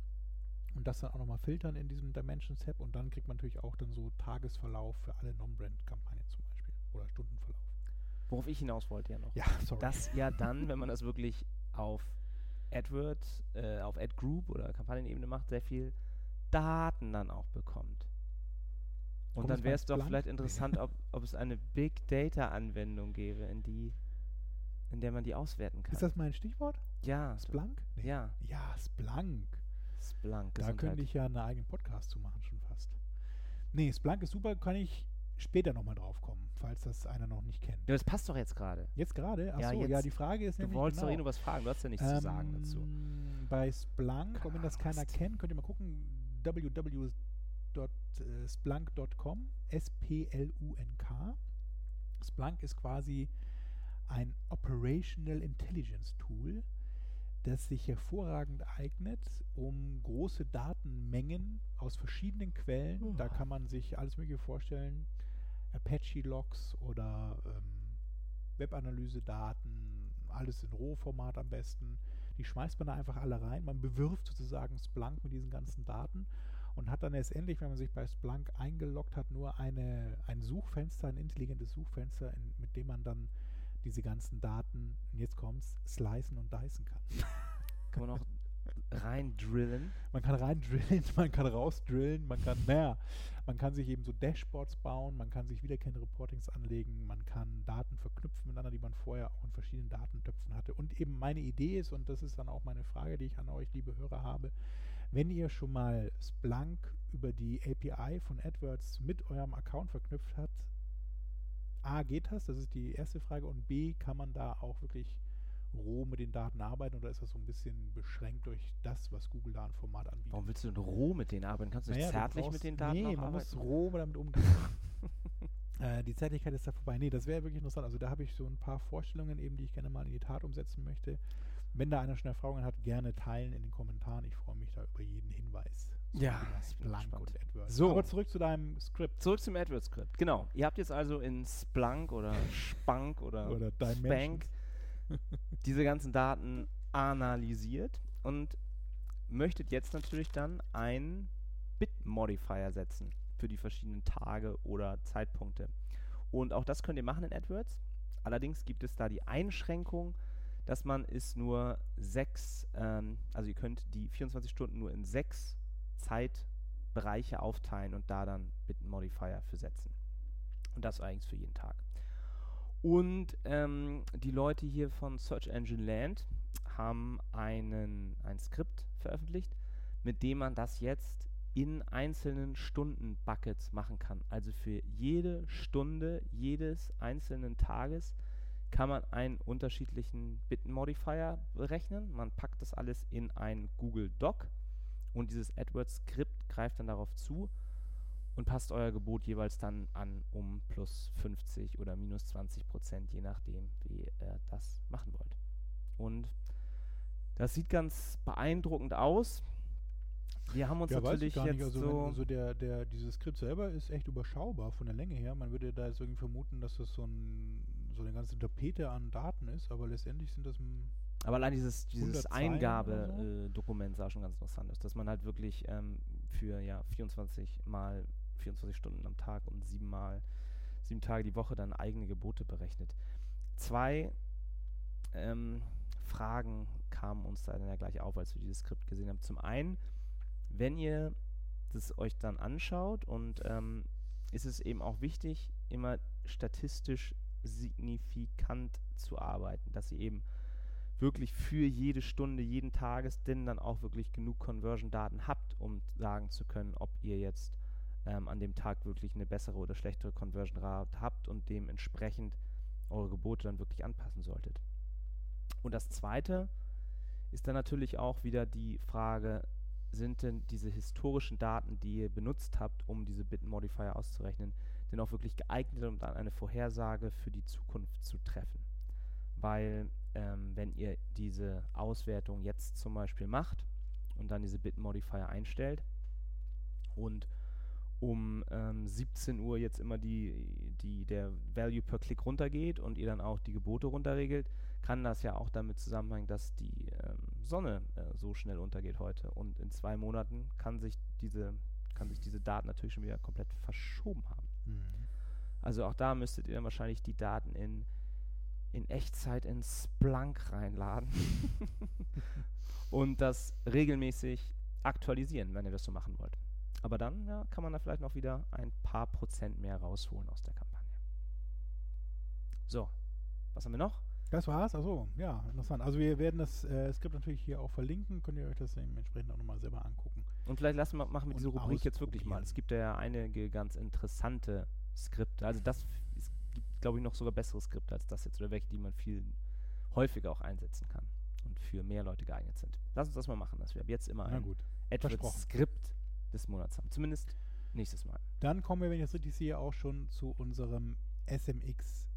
und das dann auch nochmal filtern in diesem Dimensions-Tab und dann kriegt man natürlich auch dann so Tagesverlauf für alle Non-Brand-Kampagnen zum Beispiel oder Stundenverlauf. worauf ich hinaus wollte ja noch. Ja, sorry. dass ja dann, wenn man das wirklich auf AdWords, äh, auf AdGroup oder Kampagnenebene macht, sehr viel Daten dann auch bekommt. Und Kommt dann wäre es doch vielleicht interessant, ob, ob es eine Big Data Anwendung gäbe, in die, in der man die auswerten kann. ist das mein Stichwort? ja, Splunk? Nee. ja, Ja, Splunk. Splunk. Da könnte ich ja einen eigenen Podcast zu machen, schon fast. Nee, Splunk ist super, kann ich später nochmal drauf kommen, falls das einer noch nicht kennt. Ja, das passt doch jetzt gerade. Jetzt gerade? Ja, Achso, ja, jetzt- die Frage ist Du nämlich wolltest genau, doch eh nur was fragen, du hast ja nichts zu sagen dazu. ähm, Bei Splunk, und wenn das keiner Cast. kennt, könnt ihr mal gucken, www.splunk.com, S-P-L-U-N-K. Splunk ist quasi ein Operational Intelligence Tool, das sich hervorragend eignet, um große Datenmengen aus verschiedenen Quellen, da Uah. kann man sich alles Mögliche vorstellen, Apache-Logs oder ähm, Webanalyse-Daten, alles in Rohformat am besten. Die schmeißt man da einfach alle rein. Man bewirft sozusagen Splunk mit diesen ganzen Daten und hat dann letztendlich, wenn man sich bei Splunk eingeloggt hat, nur eine, ein Suchfenster, ein intelligentes Suchfenster, in, mit dem man dann diese ganzen Daten, und jetzt kommt's, slicen und dicen kann. Kann man auch rein drillen. Man kann rein drillen, man kann raus drillen, man kann mehr. Man kann sich eben so Dashboards bauen, man kann sich wiederkehrende Reportings anlegen, man kann Daten verknüpfen miteinander, die man vorher auch in verschiedenen Datentöpfen hatte. Und eben meine Idee ist, und das ist dann auch meine Frage, die ich an euch, liebe Hörer, habe, wenn ihr schon mal Splunk über die API von AdWords mit eurem Account verknüpft habt, A, geht das? Das ist die erste Frage. Und B, kann man da auch wirklich roh mit den Daten arbeiten oder ist das so ein bisschen beschränkt durch das, was Google da an Format anbietet? Warum willst du denn roh mit denen arbeiten? Kannst du nicht Naja, du zärtlich brauchst- mit den Daten Nee, auch man arbeiten? muss roh damit umgehen. äh, die Zärtlichkeit ist da vorbei. Nee, das wäre wirklich interessant. Also da habe ich so ein paar Vorstellungen eben, die ich gerne mal in die Tat umsetzen möchte. Wenn da einer schon Erfahrungen hat, gerne teilen in den Kommentaren. Ich freue mich da über jeden Hinweis. Ja, ich bin Splunk gespannt. und AdWords. So. Aber zurück zu deinem Skript. Zurück zum AdWords-Skript. Genau. Ihr habt jetzt also in Splunk oder Spunk oder, Oder Spank diese ganzen Daten analysiert und möchtet jetzt natürlich dann einen Bit-Modifier setzen für die verschiedenen Tage oder Zeitpunkte. Und auch das könnt ihr machen in AdWords. Allerdings gibt es da die Einschränkung, dass man es nur sechs, ähm, also ihr könnt die 24 Stunden nur in sechs Zeitbereiche aufteilen und da dann Bit-Modifier für setzen. Und das eigentlich für jeden Tag. Und ähm, die Leute hier von Search Engine Land haben einen, ein Skript veröffentlicht, mit dem man das jetzt in einzelnen Stunden-Buckets machen kann. Also für jede Stunde jedes einzelnen Tages kann man einen unterschiedlichen Bit-Modifier berechnen. Man packt das alles in ein Google Doc und dieses AdWords-Skript greift dann darauf zu und passt euer Gebot jeweils dann an um plus 50 oder minus 20 Prozent, je nachdem, wie ihr das machen wollt. Und das sieht ganz beeindruckend aus. Wir haben uns Ja, weiß natürlich ich gar jetzt nicht. Also, so. wenn, also der, der, dieses Skript selber ist echt überschaubar von der Länge her. Man würde da jetzt irgendwie vermuten, dass das so, ein, so eine ganze Tapete an Daten ist, aber letztendlich sind das Aber allein dieses, dieses 100 Zeilen oder so? Eingabedokument sah schon ganz interessant aus, dass man halt wirklich ähm, für ja, 24 mal 24 Stunden am Tag und sieben mal sieben Tage die Woche dann eigene Gebote berechnet. Zwei ähm, Fragen kamen uns da dann ja gleich auf, als wir dieses Skript gesehen haben. Zum einen, wenn ihr das euch dann anschaut und ähm, ist es eben auch wichtig, immer statistisch signifikant zu arbeiten, dass ihr eben wirklich für jede Stunde, jeden Tages denn dann auch wirklich genug Conversion-Daten habt, um sagen zu können, ob ihr jetzt ähm, an dem Tag wirklich eine bessere oder schlechtere Conversion-Rate habt und dementsprechend eure Gebote dann wirklich anpassen solltet. Und das Zweite ist dann natürlich auch wieder die Frage, sind denn diese historischen Daten, die ihr benutzt habt, um diese Bit-Modifier auszurechnen, denn auch wirklich geeignet, um dann eine Vorhersage für die Zukunft zu treffen? Weil ähm, wenn ihr diese Auswertung jetzt zum Beispiel macht und dann diese Bit-Modifier einstellt und um ähm, 17 Uhr jetzt immer die, die, der Value per Klick runtergeht und ihr dann auch die Gebote runterregelt, kann das ja auch damit zusammenhängen, dass die ähm, Sonne äh, so schnell untergeht heute. Und in zwei Monaten kann sich diese, kann sich diese Daten natürlich schon wieder komplett verschoben haben. Mhm. Also auch da müsstet ihr dann wahrscheinlich die Daten in, in Echtzeit in Splunk reinladen und das regelmäßig aktualisieren, wenn ihr das so machen wollt. Aber dann ja, kann man da vielleicht noch wieder ein paar Prozent mehr rausholen aus der Kampagne. So, was haben wir noch? Das war's. Also ja, interessant. Also wir werden das äh, Skript natürlich hier auch verlinken. Könnt ihr euch das entsprechend auch nochmal selber angucken. Und vielleicht lassen wir, machen wir diese Rubrik jetzt wirklich mal. Es gibt ja einige ganz interessante Skripte. Also das glaube ich, noch sogar bessere Skripte als das jetzt oder welche, die man viel häufiger auch einsetzen kann und für mehr Leute geeignet sind. Lass uns das mal machen, dass wir ab jetzt immer Na ein gut. Skript des Monats haben. Zumindest nächstes Mal. Dann kommen wir, wenn ich das richtig sehe, auch schon zu unserem SMX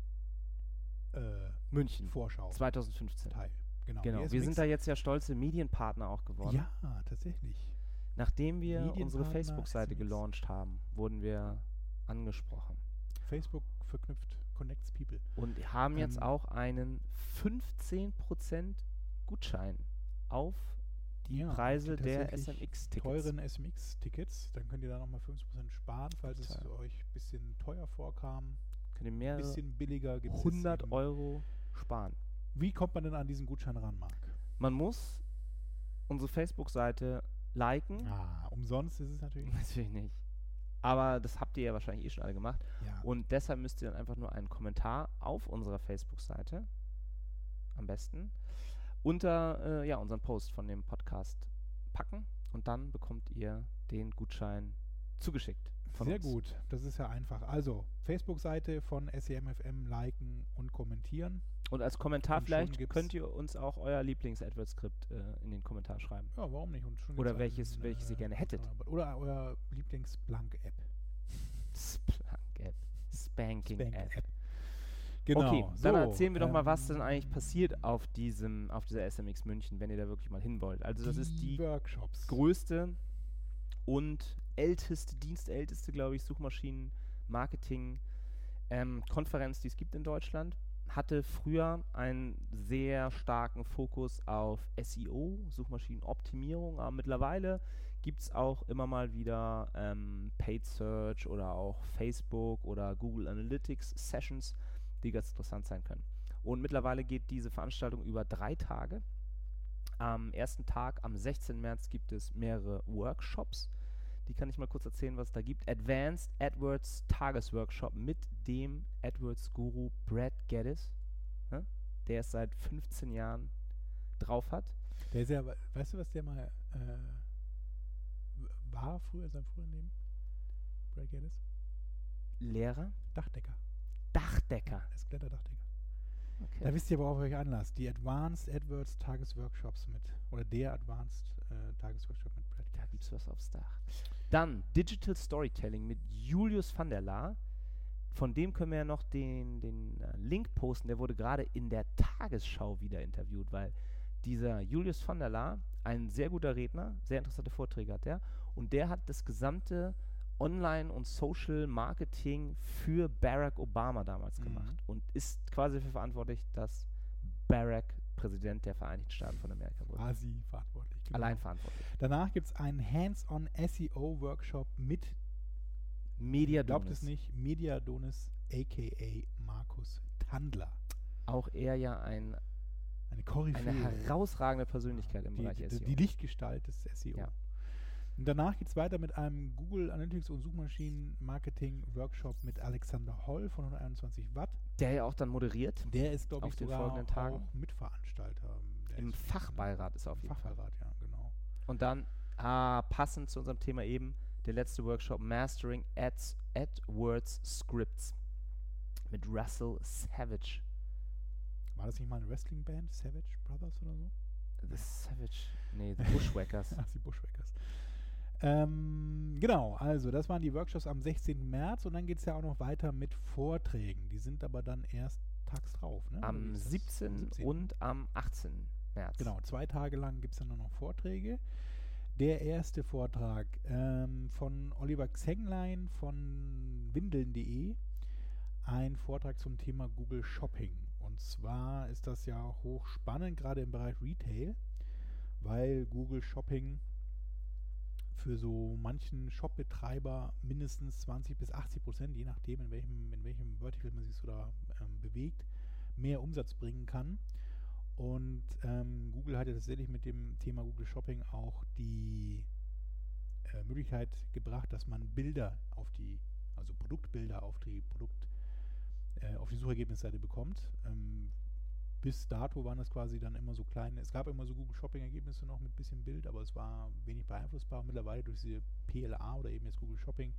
äh, München, Vorschau 2015. Teil. Genau. Genau, wir sind da jetzt ja stolze Medienpartner auch geworden. Ja, tatsächlich. Nachdem wir unsere Facebook-Seite gelauncht haben, wurden wir angesprochen. Facebook verknüpft, connects people. Und haben jetzt Ähm, auch einen 15% Gutschein auf die Ja, Preise die der SMX-Tickets. Teuren SMX-Tickets. Dann könnt ihr da nochmal 50% sparen, falls es Total. euch ein bisschen teuer vorkam. Könnt ihr Ein mehrere bisschen billiger gibt 100 Euro sparen. Wie kommt man denn an diesen Gutschein ran, Marc? Man muss unsere Facebook-Seite liken. Ah, umsonst ist es natürlich. Natürlich nicht. Aber das habt ihr ja wahrscheinlich eh schon alle gemacht. Ja. Und deshalb müsst ihr dann einfach nur einen Kommentar auf unserer Facebook-Seite, am besten, unter äh, ja, unseren Post von dem Podcast packen. Und dann bekommt ihr den Gutschein zugeschickt. Sehr uns. gut, das ist ja einfach. Also, Facebook-Seite von SEMFM liken und kommentieren. Und als Kommentar Und vielleicht könnt ihr uns auch euer Lieblings-AdWords-Skript äh, in den Kommentar schreiben. Ja, warum nicht? Und schon Oder welches- einen, welches ihr gerne hättet. Oder euer Lieblings-Blank-App. Splunk-App. Spanking-App. Spank-App. Genau. okay, dann so, erzählen wir doch mal, was denn ähm, eigentlich passiert auf diesem, auf dieser SMX München, wenn ihr da wirklich mal hin wollt. Also das ist die Workshops. größte und älteste, dienstälteste, glaube ich, Suchmaschinen-Marketing-Konferenz, die es gibt in Deutschland. Hatte früher einen sehr starken Fokus auf SEO, Suchmaschinenoptimierung, aber mittlerweile gibt es auch immer mal wieder ähm, Paid Search oder auch Facebook oder Google Analytics Sessions, die ganz interessant sein können. Und mittlerweile geht diese Veranstaltung über drei Tage. Am ersten Tag, am 16. März, gibt es mehrere Workshops. Die kann ich mal kurz erzählen, was es da gibt. Advanced AdWords Tagesworkshop mit dem AdWords-Guru Brad Geddes, ne, der es seit 15 Jahren drauf hat. Der ist ja, we- weißt du, was der mal äh, war früher, in seinem früheren Leben? Brad Geddes? Lehrer, Dachdecker. Dachdecker. Er ist Kletterdachdecker. Okay. Da wisst ihr, worauf ihr euch anlasst. Die Advanced AdWords Tagesworkshops mit, oder der Advanced äh, Tagesworkshop mit Brad Da Geddes. gibt's was aufs Dach. Dann Digital Storytelling mit Julius van der Laar. Von dem können wir ja noch den, den äh, Link posten. Der wurde gerade in der Tagesschau wieder interviewt, weil dieser Julius van der Laar, ein sehr guter Redner, sehr interessante Vorträge hat der. Und der hat das gesamte Online- und Social Marketing für Barack Obama damals Mhm. gemacht und ist quasi dafür verantwortlich, dass Barack Präsident der Vereinigten Staaten von Amerika wurde. Quasi verantwortlich. Genau. Allein verantwortlich. Danach gibt es einen Hands-on SEO-Workshop mit, Media glaubt es nicht, Mediadonis a.k.a. Markus Tandler. Auch er ja ein, Eine Koryphäe. eine herausragende Persönlichkeit im die, Bereich die, SEO. die Lichtgestalt des SEO. Ja. Und danach geht es weiter mit einem Google Analytics und Suchmaschinen-Marketing-Workshop mit Alexander Holl von 121 Watt. der ja auch dann moderiert. Der ist, glaube ich, den sogar folgenden Tagen. auch Mitveranstalter. Der Im ist- Fachbeirat ist er auf jeden Fall. Fachbeirat, ja, genau. Und dann, ah, passend zu unserem Thema eben, der letzte Workshop Mastering Ads, AdWords Scripts mit Russell Savage. War das nicht mal eine Wrestling-Band? Savage Brothers oder so? The Savage, nee, The Bushwhackers. Ach, die Bushwackers. Ähm, genau, also das waren die Workshops am 16. März und dann geht es ja auch noch weiter mit Vorträgen. Die sind aber dann erst tags drauf. Ne? Am ist das? 17. und am 18. März. Genau, zwei Tage lang gibt es dann noch Vorträge. Der erste Vortrag ähm, von Oliver Xenglein von windeln.de. Ein Vortrag zum Thema Google Shopping. Und zwar ist das ja hochspannend, gerade im Bereich Retail, weil Google Shopping für so manchen Shopbetreiber mindestens 20 bis 80 Prozent, je nachdem, in welchem, in welchem Vertical man sich so da ähm, bewegt, mehr Umsatz bringen kann. Und ähm, Google hat ja tatsächlich mit dem Thema Google Shopping auch die äh, Möglichkeit gebracht, dass man Bilder auf die, also Produktbilder auf die Produkt, äh, auf die Suchergebnisseite bekommt. Ähm, bis dato waren das quasi dann immer so kleine, es gab immer so Google Shopping-Ergebnisse noch mit bisschen Bild, aber es war wenig beeinflussbar. Mittlerweile durch diese PLA oder eben jetzt Google Shopping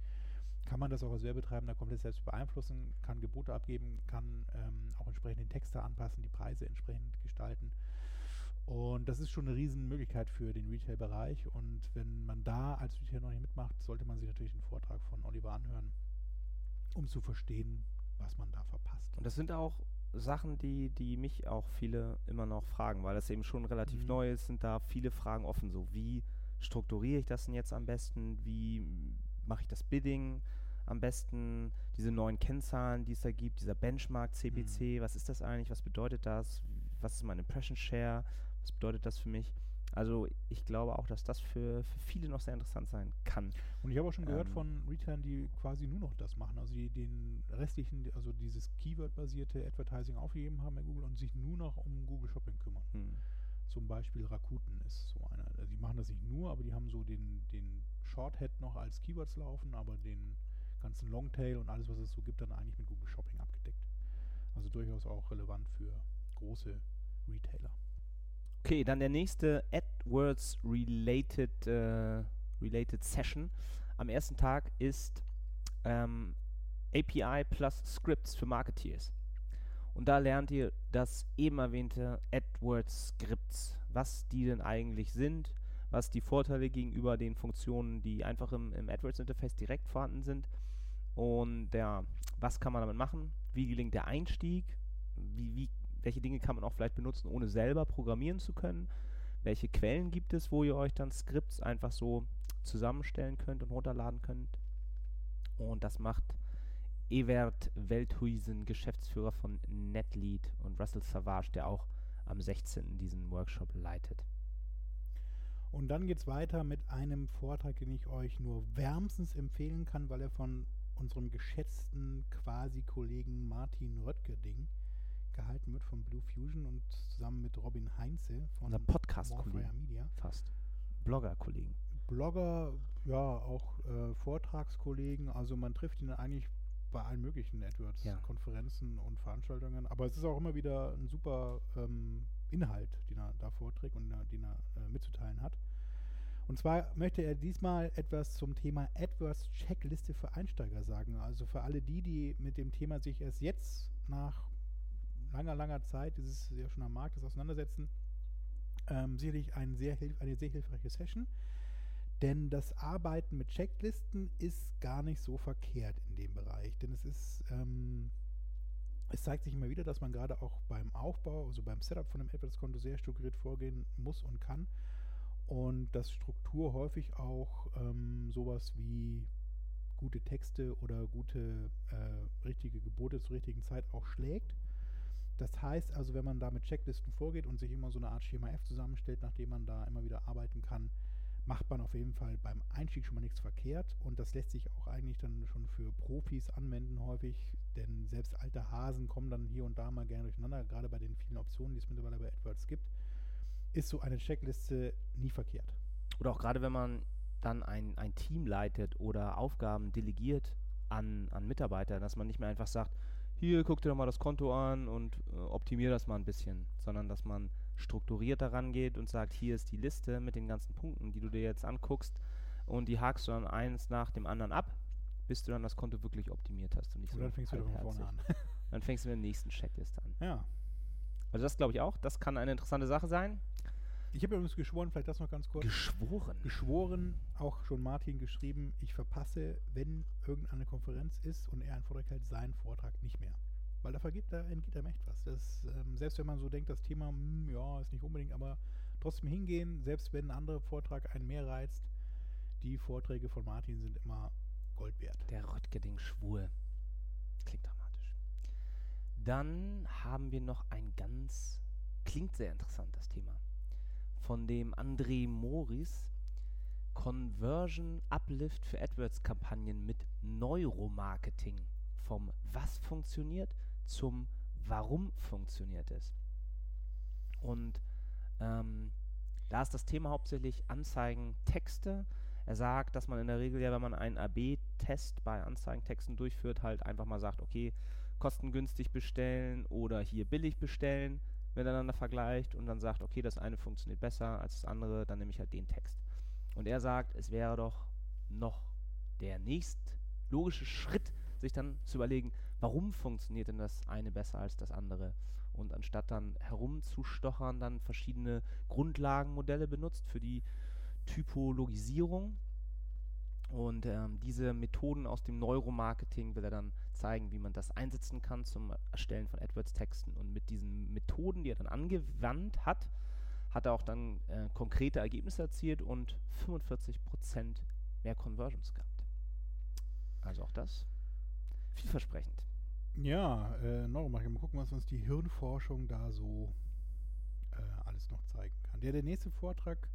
kann man das auch als Werbetreibender komplett selbst beeinflussen, kann Gebote abgeben, kann ähm, auch entsprechend den Text da anpassen, die Preise entsprechend gestalten. Und das ist schon eine Riesenmöglichkeit für den Retail-Bereich. Und wenn man da als Retail noch nicht mitmacht, sollte man sich natürlich den Vortrag von Oliver anhören, um zu verstehen, was man da verpasst. Und das sind auch Sachen, die, die mich auch viele immer noch fragen, weil das eben schon relativ Mhm. neu ist, sind da viele Fragen offen. So, wie strukturiere ich das denn jetzt am besten? Wie mache ich das Bidding am besten? Diese neuen Kennzahlen, die es da gibt, dieser Benchmark CPC, was ist das eigentlich? Was bedeutet das? Was ist mein Impression Share? Was bedeutet das für mich? Also ich glaube auch, dass das für, für viele noch sehr interessant sein kann. Und ich habe auch schon gehört Ähm, von Retailern, die quasi nur noch das machen, also die den restlichen, also dieses Keyword-basierte Advertising aufgegeben haben bei Google und sich nur noch um Google Shopping kümmern. Hm. Zum Beispiel Rakuten ist so einer. Also die machen das nicht nur, aber die haben so den, den Shorthead noch als Keywords laufen, aber den ganzen Longtail und alles, was es so gibt, dann eigentlich mit Google Shopping abgedeckt. Also durchaus auch relevant für große Retailer. Okay, dann der nächste AdWords related, äh, related Session am ersten Tag ist ähm, API plus Scripts für Marketeers. Und da lernt ihr das eben erwähnte AdWords Scripts, was die denn eigentlich sind, was die Vorteile gegenüber den Funktionen, die einfach im, im AdWords Interface direkt vorhanden sind und ja, was kann man damit machen, wie gelingt der Einstieg, wie, wie, welche Dinge kann man auch vielleicht benutzen, ohne selber programmieren zu können, welche Quellen gibt es, wo ihr euch dann Skripts einfach so zusammenstellen könnt und runterladen könnt. Und das macht Evert Welthuisen, Geschäftsführer von NetLead und Russell Savage, der auch am 16. diesen Workshop leitet. Und dann geht es weiter mit einem Vortrag, den ich euch nur wärmstens empfehlen kann, weil er von unserem geschätzten Quasi-Kollegen Martin Röttgerding gehalten wird von Blue Fusion und zusammen mit Robin Heinze von Unser Podcast-Kollege. Morfire Media. Fast. Blogger-Kollegen. Blogger, ja, auch äh, Vortragskollegen, also man trifft ihn eigentlich bei allen möglichen Ja. AdWords-Konferenzen und Veranstaltungen, aber es ist auch immer wieder ein super ähm, Inhalt, den er da vorträgt und äh, den er äh, mitzuteilen hat. Und zwar möchte er diesmal etwas zum Thema AdWords Checkliste für Einsteiger sagen. Also für alle die, die mit dem Thema sich erst jetzt nach langer, langer Zeit, dieses ja schon am Markt ist, auseinandersetzen, ähm, sicherlich ein sehr eine sehr hilfreiche Session. Denn das Arbeiten mit Checklisten ist gar nicht so verkehrt in dem Bereich. Denn es ist, ähm, es zeigt sich immer wieder, dass man gerade auch beim Aufbau, also beim Setup von einem AdWords-Konto sehr strukturiert vorgehen muss und kann. Und dass Struktur häufig auch ähm, sowas wie gute Texte oder gute äh, richtige Gebote zur richtigen Zeit auch schlägt. Das heißt also, wenn man da mit Checklisten vorgeht und sich immer so eine Art Schema F zusammenstellt, nachdem man da immer wieder arbeiten kann, macht man auf jeden Fall beim Einstieg schon mal nichts verkehrt. Und das lässt sich auch eigentlich dann schon für Profis anwenden häufig, denn selbst alte Hasen kommen dann hier und da mal gerne durcheinander, gerade bei den vielen Optionen, die es mittlerweile bei AdWords gibt, ist so eine Checkliste nie verkehrt. Oder auch gerade wenn man dann ein, ein Team leitet oder Aufgaben delegiert an, an Mitarbeiter, dass man nicht mehr einfach sagt, hier guck dir doch mal das Konto an und äh, optimier das mal ein bisschen, sondern dass man strukturiert daran geht und sagt, hier ist die Liste mit den ganzen Punkten, die du dir jetzt anguckst und die hakst du dann eins nach dem anderen ab, bis du dann das Konto wirklich optimiert hast und nicht Und so dann fängst du wieder von vorne an. Dann fängst du mit der nächsten Checkliste an. ja. Also das glaube ich auch, das kann eine interessante Sache sein. Ich habe übrigens geschworen, vielleicht das noch ganz kurz. Geschworen. geschworen, auch schon Martin geschrieben, ich verpasse, wenn irgendeine Konferenz ist und er einen Vortrag hält, seinen Vortrag nicht mehr. Weil da vergeht, da entgeht einem echt was. Das, ähm, selbst wenn man so denkt, das Thema, hm, ja, ist nicht unbedingt, aber trotzdem hingehen, selbst wenn ein anderer Vortrag einen mehr reizt. Die Vorträge von Martin sind immer Gold wert. Der Röttgeding schwul. Klingt dramatisch. Dann haben wir noch ein ganz, klingt sehr interessant, das Thema. Von dem André Moris. Conversion Uplift für AdWords-Kampagnen mit Neuromarketing. Vom Was funktioniert zum Warum funktioniert es. Und ähm, da ist das Thema hauptsächlich Anzeigen, Texte. Er sagt, dass man in der Regel ja, wenn man einen AB-Test bei Anzeigentexten durchführt, halt einfach mal sagt, okay, kostengünstig bestellen oder hier billig bestellen, miteinander vergleicht und dann sagt, okay, das eine funktioniert besser als das andere, dann nehme ich halt den Text. Und er sagt, es wäre doch noch der nächst logische Schritt, sich dann zu überlegen, warum funktioniert denn das eine besser als das andere? Und anstatt dann herumzustochern, dann verschiedene Grundlagenmodelle benutzt für die Typologisierung. Und ähm, diese Methoden aus dem Neuromarketing will er dann zeigen, wie man das einsetzen kann zum Erstellen von AdWords-Texten. Und mit diesen Methoden, die er dann angewandt hat, hat er auch dann äh, konkrete Ergebnisse erzielt und 45% mehr Conversions gehabt. Also auch das vielversprechend. Ja, äh, Neuromarketing. Mal gucken, was uns die Hirnforschung da so äh, alles noch zeigen kann. Der, der nächste Vortrag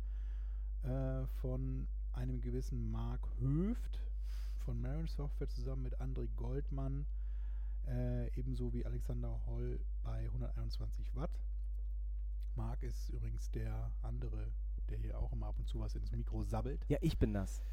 äh, von einem gewissen Mark Höft von Marin Software zusammen mit André Goldmann, äh, ebenso wie Alexander Holl bei 121 Watt. Mark ist übrigens der andere, der hier auch immer ab und zu was ins Mikro sabbelt. Ja, ich bin das.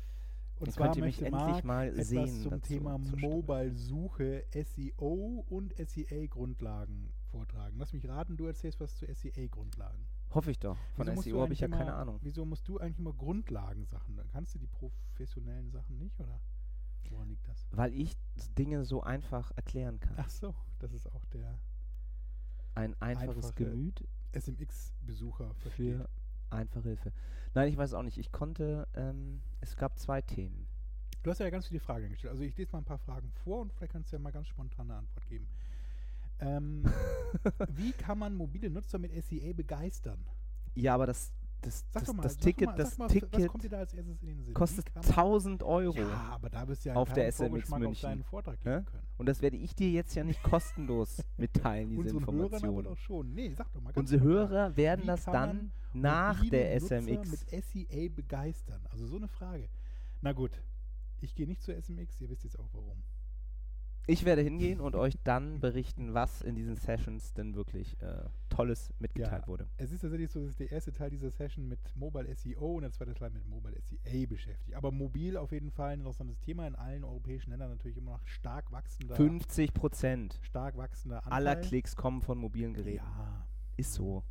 Und Dann zwar ihr mich möchte endlich Marc mal etwas sehen zum dazu, Thema. Mobile-Suche, SEO und SEA-Grundlagen vortragen. Lass mich raten, du erzählst was zu SEA-Grundlagen. Hoffe ich doch. Von Wieso SEO habe ich ja eigentlich keine immer- Ahnung. Wieso musst du eigentlich immer Grundlagensachen? Kannst du die professionellen Sachen nicht, oder? Woran liegt das? Weil ich Dinge so einfach erklären kann. Ach so, das ist auch der Ein einfaches einfache Gemüt SMX-Besucher versteht. für einfache Hilfe. Nein, ich weiß auch nicht. Ich konnte, ähm, es gab zwei Themen. Du hast ja ganz viele Fragen gestellt. Also ich lese mal ein paar Fragen vor und vielleicht kannst du ja mal ganz spontan eine Antwort geben. Ähm, wie kann man mobile Nutzer mit SEA begeistern? Ja, aber das, das, Sag das, mal, das Ticket, mal, das mal, Ticket kostet kann man- 1000 Euro. Ja, aber da du ja auf der SMX München. deinen Vortrag Hä? geben können. Und das werde ich dir jetzt ja nicht kostenlos mitteilen, diese aber Informationen. doch schon. Nee, sag doch mal. Unsere. Hörer werden Wie das dann nach der SMX. mit SEA begeistern? Also so eine Frage. Na gut, ich gehe nicht zur SMX, ihr wisst jetzt auch warum. Ich werde hingehen und euch dann berichten, was in diesen Sessions denn wirklich äh, Tolles mitgeteilt wurde. Es ist tatsächlich so, dass der erste Teil dieser Session mit Mobile SEO und der zweite Teil mit Mobile SEA beschäftigt. Aber mobil auf jeden Fall ein interessantes Thema in allen europäischen Ländern natürlich immer noch stark wachsender, 50 Prozent stark wachsender Anteil. aller Klicks kommen von mobilen Geräten. Ja. Ist so.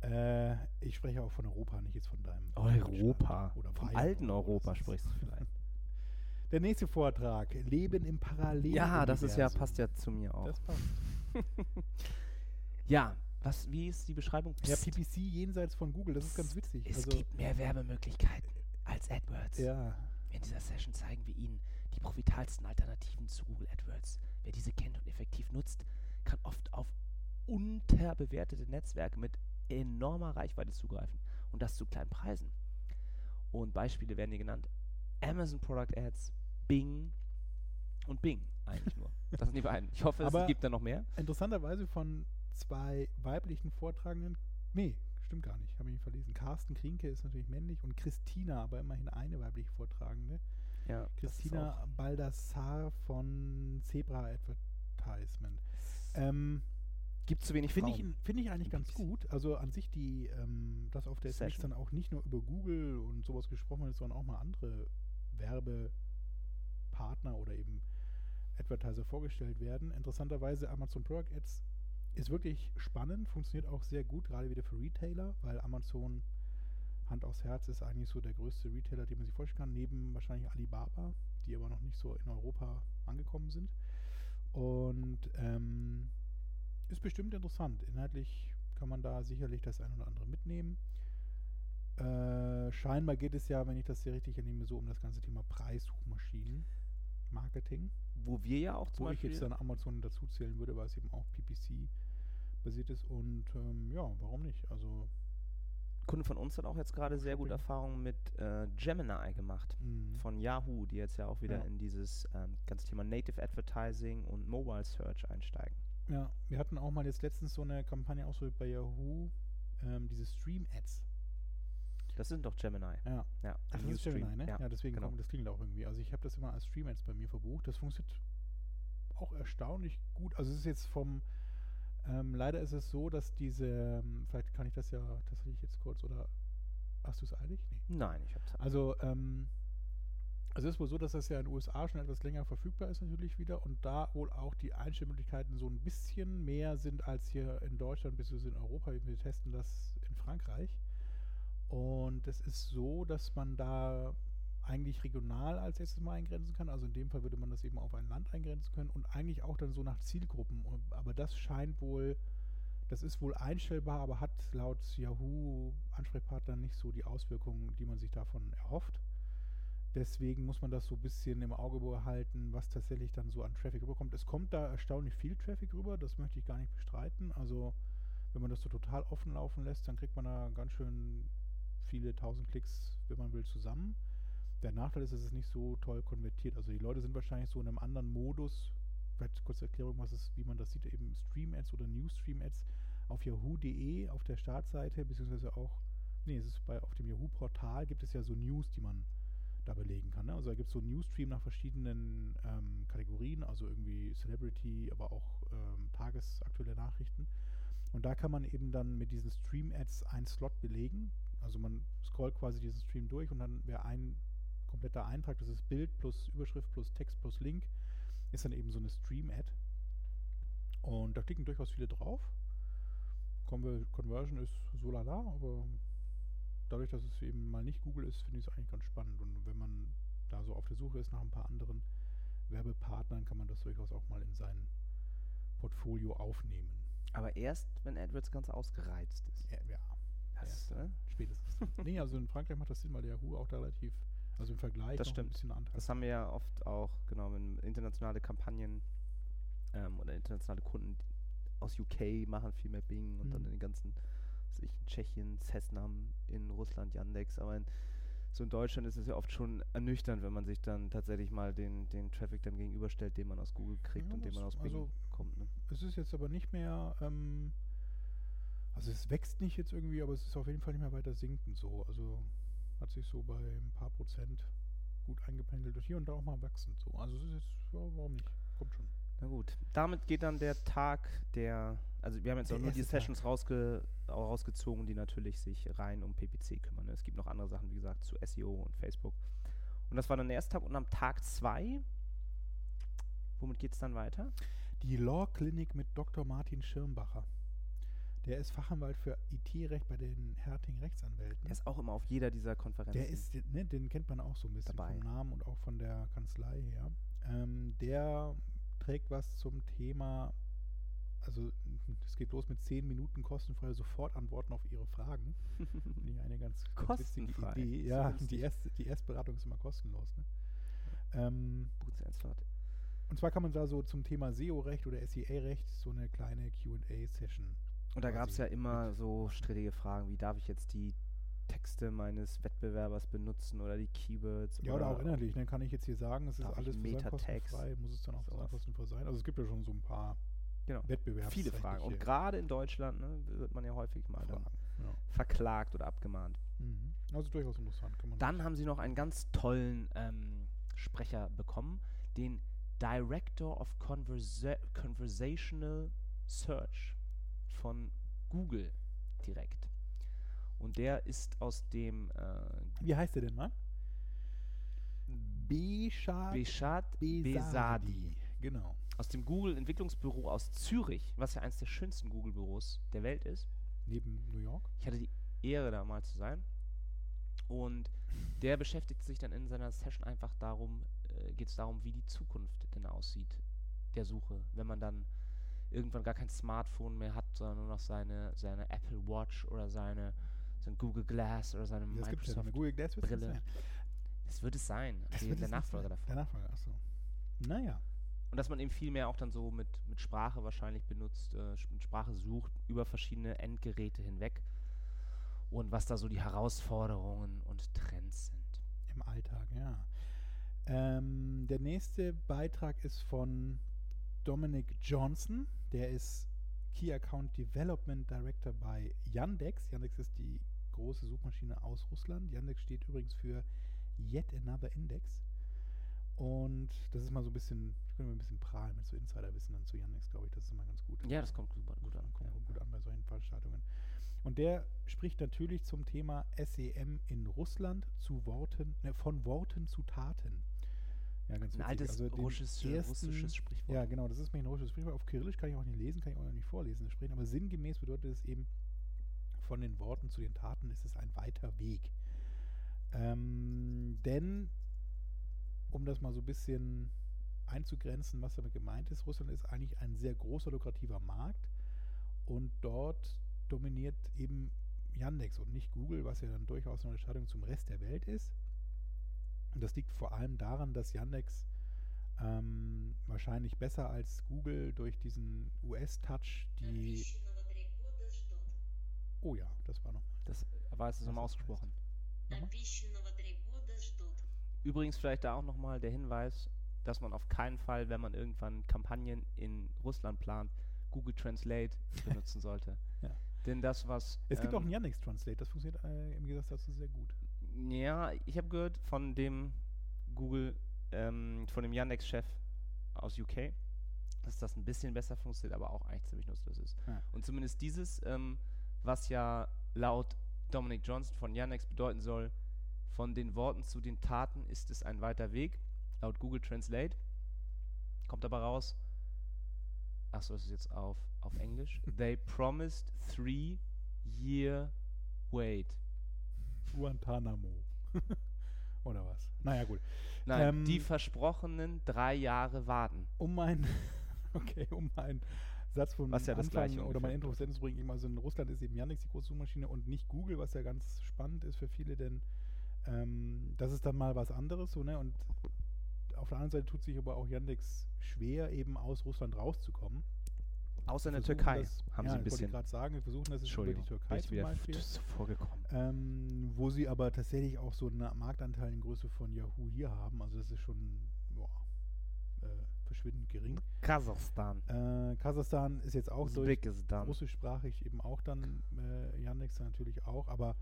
Äh, ich spreche auch von Europa, nicht jetzt von deinem Europa. Oder Vom alten Europa ist- sprichst du vielleicht. Der nächste Vortrag, Leben im Parallel. ja, das ist ja, passt ja zu mir auch. Das passt. ja, was, wie ist die Beschreibung? Ja, Psst. PPC jenseits von Google, das ist ganz witzig. Es also, gibt mehr Werbemöglichkeiten als AdWords. ja, In dieser Session zeigen wir Ihnen die profitabelsten Alternativen zu Google AdWords. Wer diese kennt und effektiv nutzt, kann oft auf unterbewertete Netzwerke mit enormer Reichweite zugreifen und das zu kleinen Preisen. Und Beispiele werden hier genannt: Amazon Product Ads, Bing und Bing eigentlich nur. Das sind die beiden. Ich hoffe, Aber- es gibt da noch mehr. interessanterweise von zwei weiblichen Vortragenden, nee, stimmt gar nicht, habe ich mich verlesen. Carsten Krinke ist natürlich männlich und Christina, aber immerhin eine weibliche Vortragende. Ja, Christina Baldassar von Zebra Advertisement. Ähm, gibt zu wenig Finde ich, find ich eigentlich ganz gut. Also an sich die, ähm, dass auf der Session. dann auch nicht nur über Google und sowas gesprochen wird, sondern auch mal andere Werbepartner oder eben Advertiser vorgestellt werden. Interessanterweise Amazon Product Ads ist wirklich spannend, funktioniert auch sehr gut, gerade wieder für Retailer, weil Amazon Hand aufs Herz ist eigentlich so der größte Retailer, den man sich vorstellen kann, neben wahrscheinlich Alibaba, die aber noch nicht so in Europa angekommen sind. Und ähm, ist bestimmt interessant. Inhaltlich kann man da sicherlich das ein oder andere mitnehmen. Äh, scheinbar geht es ja, wenn ich das hier richtig entnehme, so um das ganze Thema Preissuchmaschinen, Marketing, Wo wir ja auch zum wo ich Beispiel. jetzt dann Amazon dazu zählen würde, weil es eben auch PPC basiert ist. Und ähm, ja, warum nicht? Also Kunde von uns hat auch jetzt gerade sehr gute. Erfahrungen mit äh, Gemini gemacht. Mhm. Von Yahoo, die jetzt ja auch wieder Ja. in dieses ähm, ganze Thema Native Advertising und Mobile Search einsteigen. Ja, wir hatten auch mal jetzt letztens so eine Kampagne ausprobiert bei Yahoo, ähm, diese Stream-Ads. Das sind doch Gemini. Ja. Ja, Ach, das ist Gemini, ne? Ja, Ja, deswegen genau. kommt das klingelt auch irgendwie. Also ich habe das immer als Stream-Ads bei mir verbucht. Das funktioniert auch erstaunlich gut. Also es ist jetzt vom, ähm, leider ist es so, dass diese, ähm, vielleicht kann ich das ja tatsächlich jetzt kurz, oder hast du es eilig? Nee. Nein, ich habe Zeit. Also, ähm, also es ist wohl so, dass das ja in den USA schon etwas länger verfügbar ist natürlich wieder und da wohl auch die Einstellmöglichkeiten so ein bisschen mehr sind als hier in Deutschland bzw. in Europa. Wir testen das in Frankreich. Und es ist so, dass man da eigentlich regional als erstes mal eingrenzen kann. Also in dem Fall würde man das eben auf ein Land eingrenzen können und eigentlich auch dann so nach Zielgruppen. Aber das scheint wohl, das ist wohl einstellbar, aber hat laut Yahoo Ansprechpartner nicht so die Auswirkungen, die man sich davon erhofft. Deswegen muss man das so ein bisschen im Auge behalten, was tatsächlich dann so an Traffic rüberkommt. Es kommt da erstaunlich viel Traffic rüber, das möchte ich gar nicht bestreiten. Also wenn man das so total offen laufen lässt, dann kriegt man da ganz schön viele tausend Klicks, wenn man will, zusammen. Der Nachteil ist, es nicht so toll konvertiert. Also die Leute sind wahrscheinlich so in einem anderen Modus. Vielleicht kurze Erklärung, was ist, wie man das sieht, eben Stream-Ads oder News-Stream-Ads auf yahoo.de auf der Startseite, beziehungsweise auch, nee, es ist bei auf dem Yahoo-Portal gibt es ja so News, die man da belegen kann. Ne? Also da gibt es so Newsstream nach verschiedenen ähm, Kategorien, also irgendwie Celebrity, aber auch ähm, tagesaktuelle Nachrichten. Und da kann man eben dann mit diesen Stream-Ads einen Slot belegen. Also man scrollt quasi diesen Stream durch und dann wäre ein kompletter Eintrag, das ist Bild plus Überschrift plus Text plus Link, ist dann eben so eine Stream-Ad. Und da klicken durchaus viele drauf. Conver Conversion ist so lala, aber dadurch, dass es eben mal nicht Google ist, finde ich es eigentlich ganz spannend. Und wenn man da so auf der Suche ist nach ein paar anderen Werbepartnern, kann man das durchaus auch mal in sein Portfolio aufnehmen. Aber erst, wenn AdWords ganz ausgereizt ist. Ja, ja Das, erst, ne? spätestens. nee, also in Frankreich macht das Sinn, weil der Yahoo auch da relativ, also im Vergleich Das noch ein stimmt. bisschen Anteil. Das haben wir ja oft auch, genau, wenn internationale Kampagnen ähm, oder internationale Kunden aus UK machen viel mehr Bing und dann Mhm. in den ganzen, was weiß ich, in Tschechien, Cessnam, in Russland, Yandex, aber in, so in Deutschland ist es ja oft schon ernüchternd, wenn man sich dann tatsächlich mal den, den Traffic dann gegenüberstellt, den man aus Google kriegt Ja, und den man aus Bing also kommt. Ne? Es ist jetzt aber nicht mehr, ähm, also es wächst nicht jetzt irgendwie, aber es ist auf jeden Fall nicht mehr weiter sinkend so. Also hat sich so bei ein paar Prozent gut eingependelt und hier und da auch mal wachsend so. Also es ist jetzt, ja, warum nicht? Kommt schon. Na gut, damit geht dann der Tag der, also wir haben jetzt Der auch nur die. Sessions rausge, rausgezogen, die natürlich sich rein um PPC kümmern. Ne? Es gibt noch andere Sachen, wie gesagt, zu SEO und Facebook. Und das war dann der erste Tag und am Tag zwei, womit geht es dann weiter? Die Law Clinic mit Dr. Martin Schirmbacher. Der ist Fachanwalt für IT-Recht bei den Herting Rechtsanwälten. Der ist auch immer auf jeder dieser Konferenzen. Der ist, ne, den kennt man auch so ein bisschen Dabei. vom Namen und auch von der Kanzlei her. Ähm, der trägt was zum Thema, also es geht los mit 10 Minuten kostenfreie Sofortantworten auf Ihre Fragen. Finde ich eine ganz, ganz witzige. Idee. So Ja, lustig. die, erste, die Erstberatung ist immer kostenlos. Ne? Ähm, Boots and Slot. und zwar kann man da so zum Thema SEO-Recht oder SEA-Recht so eine kleine QA-Session. Und da gab es ja immer so strittige Fragen, wie darf ich jetzt die Texte meines Wettbewerbers benutzen oder die Keywords? Ja, oder auch inhaltlich. Dann kann ich jetzt hier sagen, es ist alles kostenfrei, muss es dann auch Sowas. kostenfrei sein. Also es gibt ja schon so ein paar Genau. Wettbewerbs Viele Fragen. Und gerade in Deutschland ne, wird man ja häufig mal Fragen. Ja. verklagt oder abgemahnt. Mhm. Also durchaus interessant. Dann haben sie noch einen ganz tollen ähm, Sprecher bekommen, den Director of Conversa Conversational Search von Google direkt. Und der ist aus dem äh, Wie heißt der denn mal? Beshad Beshad Besadi. Besadi. Genau. Aus dem Google Entwicklungsbüro aus Zürich, was ja eines der schönsten Google-Büros der Welt ist. Neben New York. Ich hatte die Ehre, da mal zu sein. Und der beschäftigt sich dann in seiner Session einfach darum, äh, geht es darum, wie die Zukunft denn aussieht der Suche, wenn man dann irgendwann gar kein Smartphone mehr hat, sondern nur noch seine, seine Apple Watch oder seine sein Google Glass oder seine Das es ja. Microsoft. Eine Google Glass Brille. sein. Das wird es sein, Das die, wird der Nachfolger davon. Der Nachfolger, achso. Naja. Und dass man eben viel mehr auch dann so mit, mit Sprache wahrscheinlich benutzt, äh, mit Sprache sucht über verschiedene Endgeräte hinweg. und was da so die Herausforderungen und Trends sind. Im Alltag, ja. Ähm, der nächste Beitrag ist von Dominic Johnson. Der ist Key Account Development Director bei Yandex. Yandex ist die große Suchmaschine aus Russland. Yandex steht übrigens für Yet Another Index. Und das ist mal so ein bisschen, ich könnte mal ein bisschen prahlen mit so Insiderwissen dann zu Yandex, glaube ich. Das ist immer ganz gut. Ja, das kommt super gut an. Kommt ja. gut an bei solchen Veranstaltungen. Und der spricht natürlich zum Thema SEM in Russland zu Worten, ne, von Worten zu Taten. Ja, ganz Ein witzig. altes den russisches, ersten- russisches Sprichwort. Ja, genau, das ist mir ein russisches Sprichwort. Auf Kyrillisch kann ich auch nicht lesen, kann ich auch nicht vorlesen, das Sprechen. Aber sinngemäß bedeutet es eben, von den Worten zu den Taten ist es ein weiter Weg. Ähm, denn, um das mal so ein bisschen einzugrenzen, was damit gemeint ist, Russland ist eigentlich ein sehr großer, lukrativer Markt. Und dort dominiert eben Yandex und nicht Google, was ja dann durchaus eine Unterscheidung zum Rest der Welt ist. Das liegt vor allem daran, dass Yandex ähm, wahrscheinlich besser als Google durch diesen US-Touch die. Oh ja, das war nochmal. Das war es nochmal ausgesprochen. Übrigens vielleicht da auch nochmal der Hinweis, dass man auf keinen Fall, wenn man irgendwann Kampagnen in Russland plant, Google Translate benutzen sollte. ja. Denn das, was. Es gibt ähm, auch einen Yandex Translate, das funktioniert äh, im Gegensatz dazu sehr gut. Ja, ich habe gehört von dem Google, ähm, von dem Yandex-Chef aus UK, dass das ein bisschen besser funktioniert, aber auch eigentlich ziemlich nutzlos ist. Ja. Und zumindest dieses, ähm, was ja laut Dominic Johnson von Yandex bedeuten soll, von den Worten zu den Taten ist es ein weiter Weg, laut Google Translate. Kommt aber raus, achso, das ist jetzt auf, auf Englisch. They promised three year wait. Guantanamo. Oder was? Naja, gut. Nein, Ähm, die versprochenen drei Jahre warten. Um mein, okay, um meinen Satz von Was ja das Anfang Gleiche oder mein Intro zu bringen, eben also in Russland ist eben Yandex die große Suchmaschine und nicht Google, was ja ganz spannend ist für viele, denn ähm, das ist dann mal was anderes, so, ne? Und auf der anderen Seite tut sich aber auch Yandex schwer, eben aus Russland rauszukommen. Außer in der Türkei das, haben ja, sie ein ich bisschen. gerade sagen, wir versuchen das jetzt über die Türkei ich zum Beispiel. so vorgekommen. Ähm, wo sie aber tatsächlich auch so einen Marktanteil in Größe von Yahoo hier haben. Also das ist schon boah, äh, verschwindend gering. Kasachstan. Äh, Kasachstan ist jetzt auch durch Usbekistan. russischsprachig eben auch dann, äh, Yandex natürlich auch, aber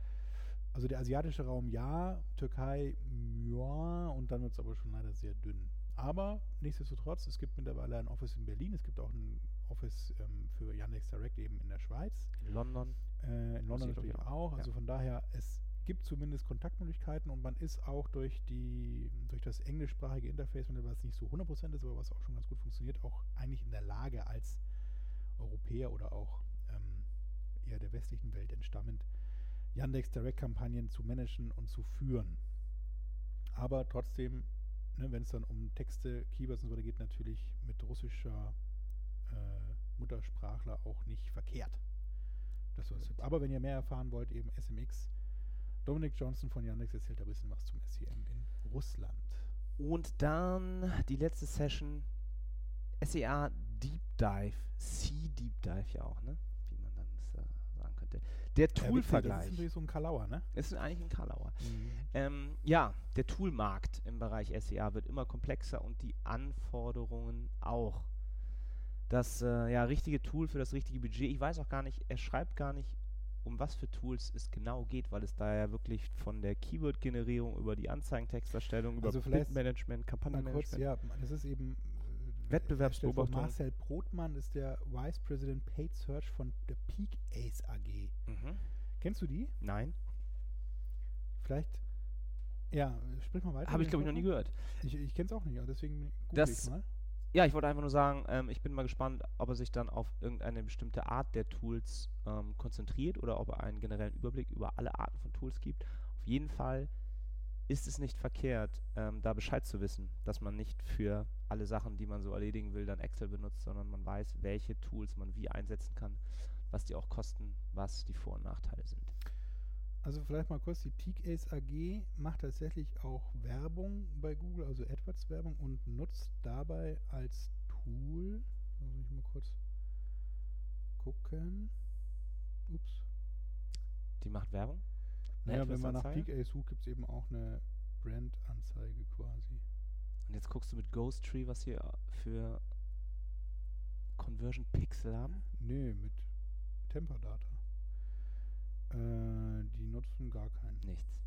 also der asiatische Raum ja, Türkei ja und dann wird es aber schon leider sehr dünn. Aber nichtsdestotrotz, es gibt mittlerweile ein Office in Berlin, es gibt auch ein Office ähm, für Yandex Direct eben in der Schweiz. In London. Äh, in London natürlich auch. auch. Ja. Also von daher, es gibt zumindest Kontaktmöglichkeiten und man ist auch durch die durch das englischsprachige Interface, was nicht so 100% ist, aber was auch schon ganz gut funktioniert, auch eigentlich in der Lage als Europäer oder auch ähm, eher der westlichen Welt entstammend, Yandex Direct-Kampagnen zu managen und zu führen. Aber trotzdem, ne, wenn es dann um Texte, Keywords und so weiter geht, natürlich mit russischer äh, Muttersprachler auch nicht verkehrt. Das war's. Aber wenn ihr mehr erfahren wollt, eben SMX. Dominic Johnson von Yandex erzählt ein bisschen was zum SEM in Russland. Und dann die letzte Session. SEA Deep Dive. C Deep Dive ja auch, ne? Wie man dann das, äh, sagen könnte. Der witzig, Das Tool-Vergleich. ist natürlich so ein Kalauer, ne? Es ist eigentlich ein Kalauer. Ähm, ja, der Toolmarkt im Bereich SEA wird immer komplexer und die Anforderungen auch. Das äh, ja, richtige Tool für das richtige Budget, ich weiß auch gar nicht, er schreibt gar nicht, um was für Tools es genau geht, weil es da ja wirklich von der Keyword-Generierung über die Anzeigentexterstellung, über Also Bid-Management, Mal kurz, Kampagnenmanagement. ja, das ist eben Wettbewerbsbeobachtung. Marcel Brotmann ist der Vice President Paid Search von der Peak Ace AG. Mhm. Kennst du die? Nein, Vielleicht, ja, sprich mal weiter. habe ich glaube ich noch nie gehört. Ich, ich kenne es auch nicht, aber deswegen google Das- ich mal. Ja, ich wollte einfach nur sagen, ähm, ich bin mal gespannt, ob er sich dann auf irgendeine bestimmte Art der Tools ähm, konzentriert oder ob er einen generellen Überblick über alle Arten von Tools gibt. Auf jeden Fall ist es nicht verkehrt, ähm, da Bescheid zu wissen, dass man nicht für alle Sachen, die man so erledigen will, dann Excel benutzt, sondern man weiß, welche Tools man wie einsetzen kann, was die auch kosten, was die Vor- und Nachteile sind. Also vielleicht mal kurz, die Peak Ace AG macht tatsächlich auch Werbung bei Google, also AdWords-Werbung und nutzt dabei als Tool, lass mich mal kurz gucken, ups, Die macht Werbung? Eine Naja, wenn man nach? Peak A sucht, gibt es eben auch eine Brand-Anzeige quasi. Und jetzt guckst du mit Ghost Tree, was hier für Conversion Pixel haben. Nee, mit Temperdata. Äh, die nutzen gar keinen. Nichts.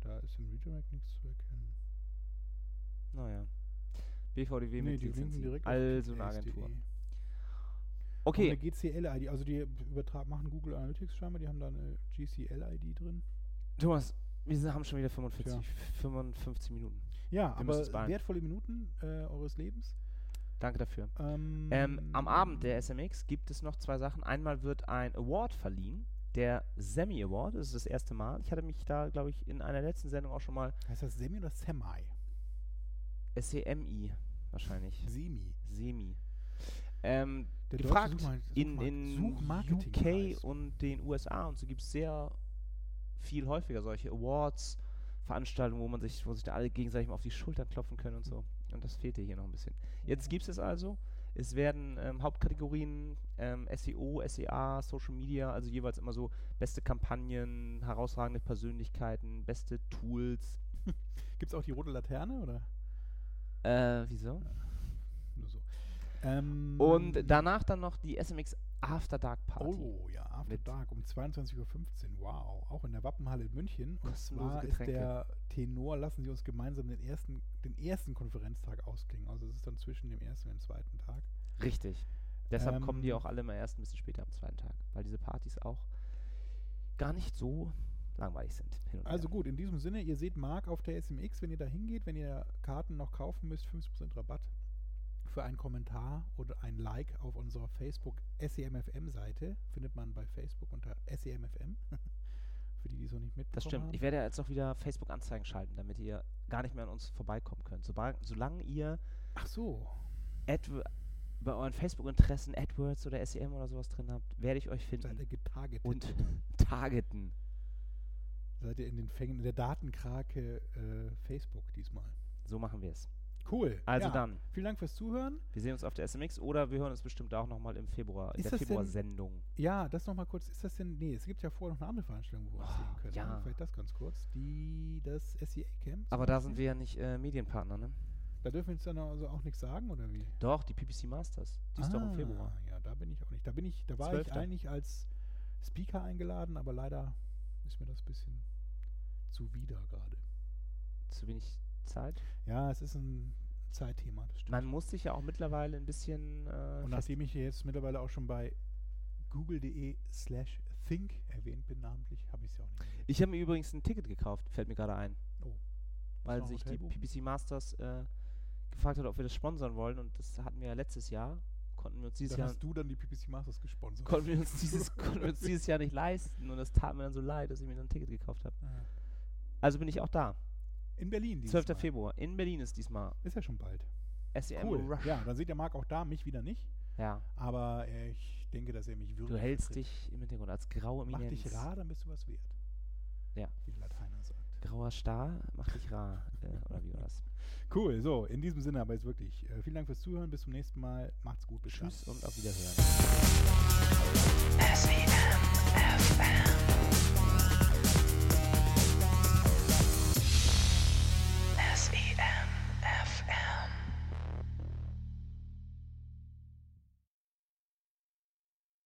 Da ist im Redirect nichts zu erkennen. Naja. BVDW nee, mit die linken direkt Also eine peakace.de. Agentur. Okay. Eine GCL-ID, also die übertragen, machen Google Analytics scheinbar, die haben da eine GCL-ID drin. Thomas, wir haben schon wieder 45, Tja. 55 Minuten. Ja, Wir aber wertvolle Minuten äh, eures Lebens. Danke dafür. Ähm, Ähm, am Abend der SMX gibt es noch zwei Sachen. Einmal wird ein Award verliehen, der Semi Award. Das ist das erste Mal. Ich hatte mich da, glaube ich, in einer letzten Sendung auch schon mal Heißt das Semi oder Semi? SEMI wahrscheinlich. Semi. Semi. Ähm, gefragt Suchma- in, in. UK und den USA und so gibt es sehr viel häufiger solche Awards, Veranstaltungen, wo man sich, wo sich da alle gegenseitig mal auf die Schultern klopfen können und so. Und das fehlte hier noch ein bisschen. Jetzt gibt es also. Es werden ähm, Hauptkategorien ähm, SEO, SEA, Social Media, also jeweils immer so beste Kampagnen, herausragende Persönlichkeiten, beste Tools. Gibt es auch die rote Laterne oder Äh, wieso? so? Ähm, Und danach dann noch die SMX After Dark Party. Oh ja, After Dark um 22.15 Uhr. Wow, auch in der Wappenhalle in München. Und zwar ist der Tenor, lassen Sie uns gemeinsam den ersten, den ersten Konferenztag ausklingen. Also es ist dann zwischen dem ersten und dem zweiten Tag. Richtig. Deshalb kommen die Ähm, auch alle immer erst ein bisschen später am zweiten Tag, weil diese Partys auch gar nicht so langweilig sind. Also gut, in diesem Sinne, ihr seht Marc auf der SMX, wenn ihr da hingeht, wenn ihr Karten noch kaufen müsst, 50% Rabatt für einen Kommentar oder ein Like auf unserer Facebook SEMFM-Seite. Findet man bei Facebook unter SEMFM. für die, die noch nicht mitbekommen Das stimmt. haben. Ich werde jetzt auch wieder Facebook-Anzeigen schalten, damit ihr gar nicht mehr an uns vorbeikommen könnt. Sobald, solange ihr Ach so. Adw bei euren Facebook-Interessen AdWords oder SEM oder sowas drin habt, werde ich euch Seid ihr finden getargetet. und targeten. Seid ihr in den Fängen der Datenkrake äh, Facebook diesmal. So machen wir es. Cool. Also ja. dann, Vielen Dank fürs Zuhören. wir sehen uns auf der SMX oder wir hören uns bestimmt auch nochmal im Februar, in Ist der das denn- Februar-Sendung. Ja, das nochmal kurz. Ist das denn. Nee, es gibt ja vorher noch eine andere Veranstaltung, wo wir uns Oh, sehen können. ja. Vielleicht das ganz kurz. Die, das SEA-Camp. Aber da sind wir ja nicht äh, Medienpartner, ne? Da dürfen wir jetzt dann also auch nichts sagen, oder wie? Doch, die PPC Masters. Die ist doch im Februar. Ah, Ja, da bin ich auch nicht. Da bin ich, da war ich 12.. eigentlich als Speaker eingeladen, aber leider ist mir das ein bisschen zuwider gerade. Zu wenig Zeit. Ja, es ist ein Zeitthema, das stimmt. Man muss sich ja auch mittlerweile ein bisschen. Äh, Und nachdem ich jetzt mittlerweile auch schon bei google.de slash think erwähnt bin namentlich, habe ich es ja auch nicht mehr. ich habe mir übrigens ein Ticket gekauft, fällt mir gerade ein. Oh. Weil sich die? PPC Masters äh, gefragt hat, ob wir das sponsern wollen. Und das hatten wir ja letztes Jahr. Konnten wir uns dieses Dann Jahr. hast du dann die PPC Masters gesponsert. Konnten wir, uns dieses, konnten wir uns dieses Jahr nicht leisten und das tat mir dann so leid, dass ich mir dann ein Ticket gekauft habe. Ah. Also bin ich auch da. In Berlin dieses 12. Mal. Februar. In Berlin ist diesmal Ist ja schon bald. SEM Cool. Rush. Ja, dann seht ihr Marc auch da, mich wieder nicht. Ja. Aber äh, ich denke, dass er mich würdig Du hältst vertritt. dich im Hintergrund als graue Mach Eminenz. dich rar, dann bist du was wert. Ja. Wie der Lateiner sagt. Grauer Star, mach dich rar. äh, oder wie war das? Cool, so, in diesem Sinne aber jetzt wirklich. Äh, vielen Dank fürs Zuhören, bis zum nächsten Mal. Macht's gut, bis Tschüss dann. und auf Wiederhören. SEM.